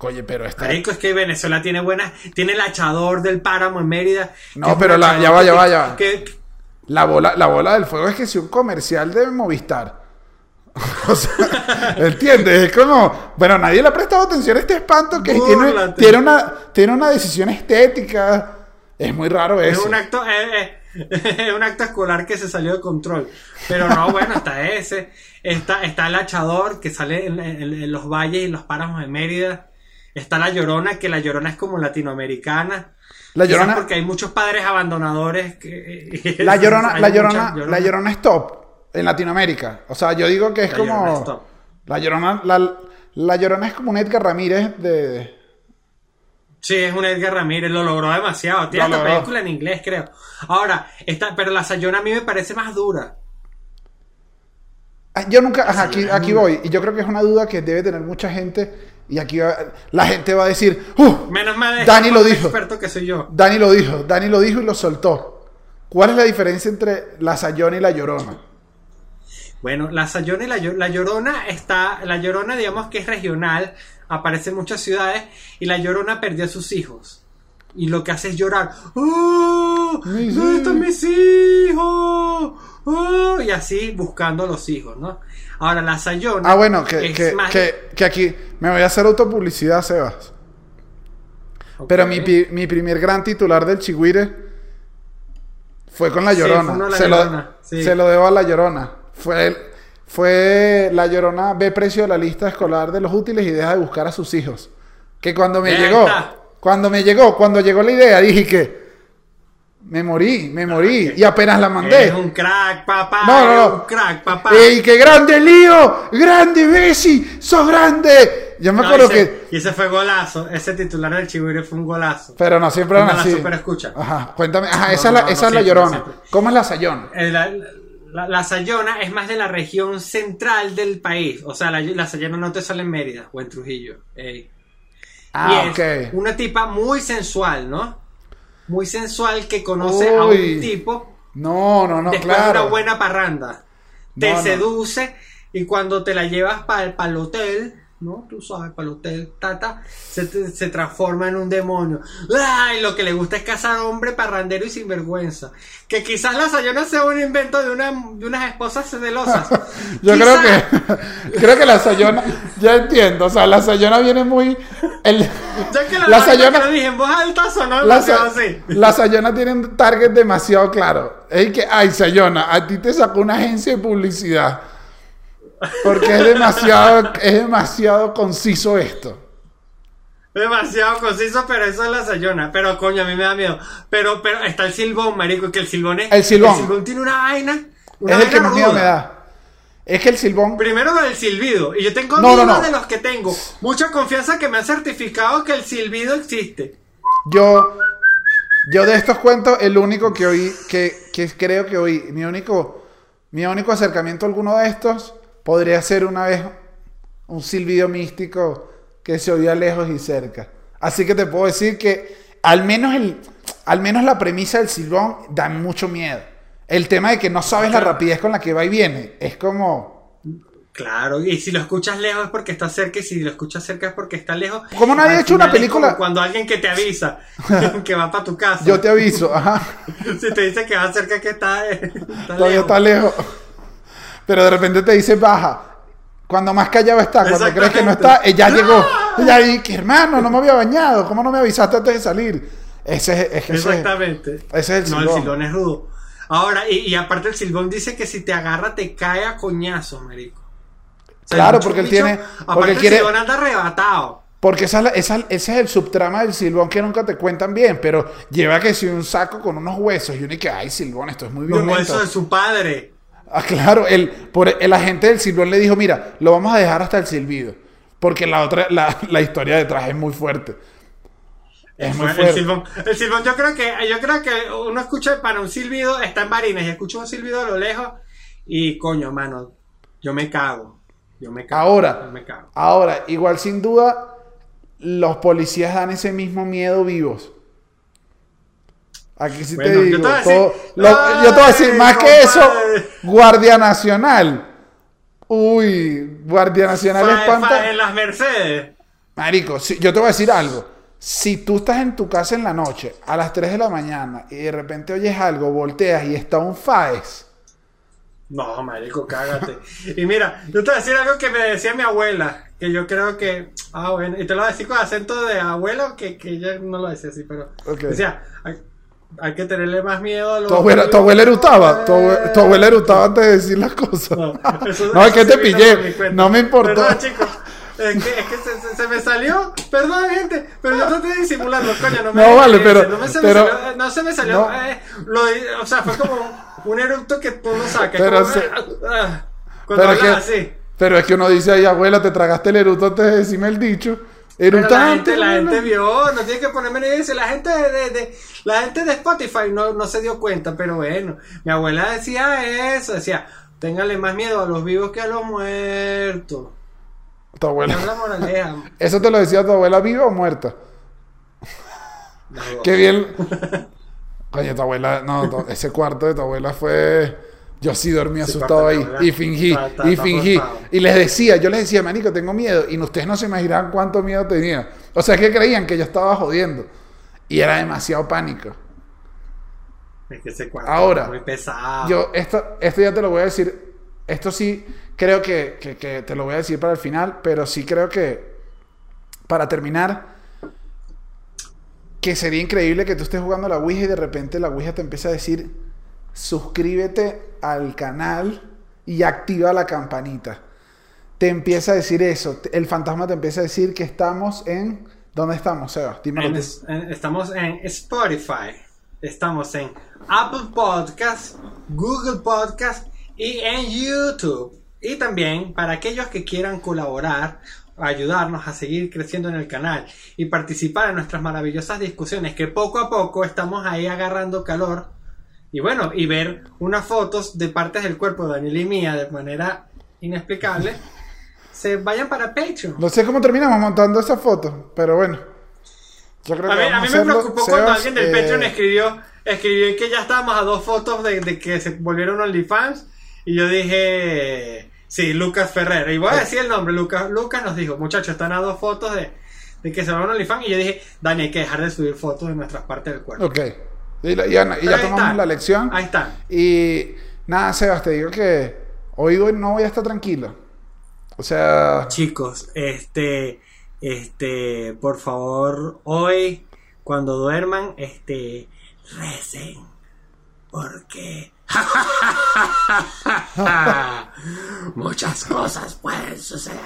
Oye, pero está. Marico, es que Venezuela tiene buena. Tiene el hachador del páramo en Mérida. No, pero la- ya va, ya va, ya va. que- La bola, la bola del fuego es que si un comercial de Movistar. O sea, ¿entiendes? Es como, bueno, nadie le ha prestado atención a este espanto que tiene, tiene una, tiene una decisión estética. Es muy raro Es eso. un acto, eh, eh, es un acto escolar que se salió de control. Pero no, bueno, está ese. Está, está el hachador que sale en, en- en los valles y los páramos de Mérida. Está la llorona, que la llorona es como latinoamericana. La Llorona- porque hay muchos padres abandonadores que. La llorona, la llorona, la llorona es top en Latinoamérica. O sea, yo digo que es La Llorona es como. top. La llorona, la, la llorona es como un Edgar Ramírez de. Sí, es un Edgar Ramírez, lo logró demasiado. Tiene logró. película en inglés, creo. Ahora, esta, pero la Sayona a mí me parece más dura. Ah, Yo nunca, ajá, aquí, aquí voy. Y yo creo que es una duda que debe tener mucha gente. Y aquí va- la gente va a decir, ¡Uh! Menos mal Dani lo dijo. experto que soy yo. Dani lo dijo, Dani lo dijo y lo soltó. ¿Cuál es la diferencia entre la Sayona y la Llorona? Bueno, la Sayona y la, la Llorona está. La Llorona, digamos que es regional, aparece en muchas ciudades, y la Llorona perdió a sus hijos. Y lo que hace es llorar. ¡Oh! ¿Dónde están mis hijos? ¡Oh! Y así buscando a los hijos, ¿no? Ahora, la Sayona. Ah, bueno, que, que, más- que, que aquí me voy a hacer autopublicidad, Sebas. Pero mi, mi primer gran titular del Chigüire fue con la Llorona. La se, Llorona, lo, sí. se lo debo a la Llorona. Fue, el- fue la Llorona ve precio de la lista escolar de los útiles y deja de buscar a sus hijos. Que cuando me llegó, está. cuando me llegó, cuando llegó la idea, dije que me morí, me morí. y apenas la mandé. Eres un crack, papá. No, no, no. un crack, papá. ¡Ey, qué grande lío! ¡Grande Bessi! ¡Sos grande! Yo me No, acuerdo ese- que. Y ese fue golazo. Ese titular del Chihuire fue un golazo. Pero no siempre eran No la así. super escucha. Ajá, cuéntame. Ajá, No, esa es la, no, no esa es la llorona. ¿Cómo es la sayona? Eh, La, la- la Sayona es más de la región central del país. O sea, la, la Sayona no te sale en Mérida o en Trujillo. Ey. Ah, y ok. es una tipa muy sensual, ¿no? Muy sensual que conoce a un tipo No, no, no, después de claro. una buena parranda. Te No, no. seduce y cuando te la llevas para el hotel, ¿no? Tú sabes, para el hotel, tata, se, se transforma en un demonio. ¡Ay! Lo que le gusta es cazar hombre parrandero y sinvergüenza. Que quizás la Sayona sea un invento de, una, de unas esposas celosas. Yo creo que creo que la sayona, ya entiendo, o sea, la sayona viene muy el, Ya que la, La Sayona- que lo dije en voz alta sonó la, sa- así. la sayona tiene un target demasiado claro. Es que, ay, sayona, a ti te sacó una agencia de publicidad. Porque es demasiado, es demasiado conciso esto. Demasiado conciso, pero eso es la Sayona. Pero coño, a mí me da miedo. Pero, pero está el silbón, marico, que el silbón es. El silbón. tiene una vaina. Una es el que más miedo me da. Es que el silbón. Primero lo del silbido. Y yo tengo No, no, amigos no. de los que tengo mucha confianza que me han certificado que el silbido existe. Yo, yo de estos cuentos, el único que oí, que, que creo que oí, mi único, mi único acercamiento a alguno de estos podría ser una vez un silbido místico que se oía lejos y cerca. Así que te puedo decir que al menos el, al menos la premisa del silbón da mucho miedo. El tema de que no sabes la rapidez con la que va y viene es como Claro, y si lo escuchas lejos es porque está cerca, y si lo escuchas cerca es porque está lejos. ¿Cómo no había Al hecho una película? Cuando alguien que te avisa que va para tu casa. yo te aviso, ajá. Si te dice que va cerca, que está, eh, está Todavía lejos. está lejos. Pero de repente te dice baja. Cuando más callado está, cuando crees que no está, ella llegó. Ella ahí, que hermano, no me había bañado. ¿Cómo no me avisaste antes de salir? Ese es, es ese Exactamente. ese es el No, el silbón. silbón es rudo. Ahora, y, y aparte el silbón dice que si te agarra te cae a coñazos, marico. O sea, Claro, porque él tiene- Aparte porque el quiere- silbón anda arrebatado. Porque esa esa- ese es el subtrama del silbón que nunca te cuentan bien. Pero lleva que si un saco con unos huesos y uno y que, ay, silbón, esto es muy Los violento. huesos de su padre. Ah, claro, el, por, el agente del silbón le dijo, mira, lo vamos a dejar hasta el silbido. Porque la otra, la, la historia detrás es muy fuerte. Es muy el fuerte. silbón. El silbón, yo creo que, yo creo que uno escucha para un silbido, está en Barinas y escucha un silbido a lo lejos y coño, mano, yo me cago. Yo me cago. Ahora, Yo me cago. ahora, igual sin duda, los policías dan ese mismo miedo vivos. Aquí sí te Bueno, yo digo, te voy a decir- todo- lo- yo te voy a decir, ¡Ay, más que eso! Guardia Nacional. Uy, Guardia Nacional Fa- espanta. fa- en las Mercedes. Marico, si- yo te voy a decir algo. Si tú estás en tu casa en la noche, a las 3 de la mañana, y de repente oyes algo, volteas y está un FAES, No, marico, cágate. y mira, yo te voy a decir algo que me decía mi abuela, que yo creo que... Ah, bueno, y te lo voy a decir con acento de abuelo, que, que ella no lo decía así, pero... Ok. Decía, hay, que tenerle más miedo a los... Tu abuela, tu abuela erutaba. Tu, abue- tu abuela erutaba antes de decir las cosas. No, eso- No, es que te pillé. No me importó. Perdón, chicos. Es que, es que se, me salió. Perdón, gente. Pero yo traté de disimularlo, coño. No, me No, vale, eh, pero- No, me, se pero- me salió, no se me salió. no. eh, lo- o sea, fue como un eructo que tú no sacas. Pero como, se- ah, cuando Pero hablas que, así. pero es que uno dice ahí, abuela, te tragaste el eruto antes de decirme el dicho. Pero la la gente vio, no tiene que ponerme ni dice, la gente de, de- de- la gente de Spotify no, no se dio cuenta, pero bueno, mi abuela decía eso, decía, téngale más miedo a los vivos que a los muertos. Tu abuela. Es la moraleja. ¿Eso te lo decía tu abuela viva o muerta? Qué bien. Coño, tu abuela, no, ese cuarto de tu abuela fue. Yo sí dormí asustado ahí. Y fingí, está- está- y fingí. Y les decía, yo les decía, manico, tengo miedo. Y ustedes no se imaginaban cuánto miedo tenía. O sea, que creían que yo estaba jodiendo. Y era demasiado pánico. Es que ese cuarto Ahora, es muy pesado. Yo, esto, esto ya te lo voy a decir. Esto sí, creo que, que- que te lo voy a decir para el final, pero sí creo que, para terminar, que sería increíble que tú estés jugando a la Ouija y de repente la Ouija te empieza a decir, suscríbete al canal y activa la campanita. Te empieza a decir eso. El fantasma te empieza a decir que estamos en... ¿Dónde estamos, Seba? Dímelo En- en- estamos en Spotify, estamos en Apple Podcast, Google Podcast y en YouTube. Y también para aquellos que quieran colaborar, ayudarnos a seguir creciendo en el canal y participar en nuestras maravillosas discusiones que poco a poco estamos ahí agarrando calor. Y bueno, y ver unas fotos de partes del cuerpo de Daniel y mía de manera inexplicable, se vayan para Patreon. No sé cómo terminamos montando esa foto, pero bueno. Yo creo A que mí, a mí me preocupó cuando Sebas, alguien del eh, Patreon escribió, escribió que ya estábamos a dos fotos de, de que se volvieron OnlyFans. Y yo dije, sí, Lucas Ferrer. Y voy a decir el nombre, Lucas. Lucas nos dijo, muchachos, están a dos fotos de, de que se volvieron OnlyFans. Y yo dije, Dani, hay que dejar de subir fotos de nuestras partes del cuerpo. Ok. Y, la- y ya, y tomamos la lección. Ahí está. Y nada, Sebas, te digo que hoy hoy no voy a estar tranquilo. O sea, Chicos, este, este, por favor, hoy, cuando duerman, este, recen. Porque muchas cosas pueden suceder.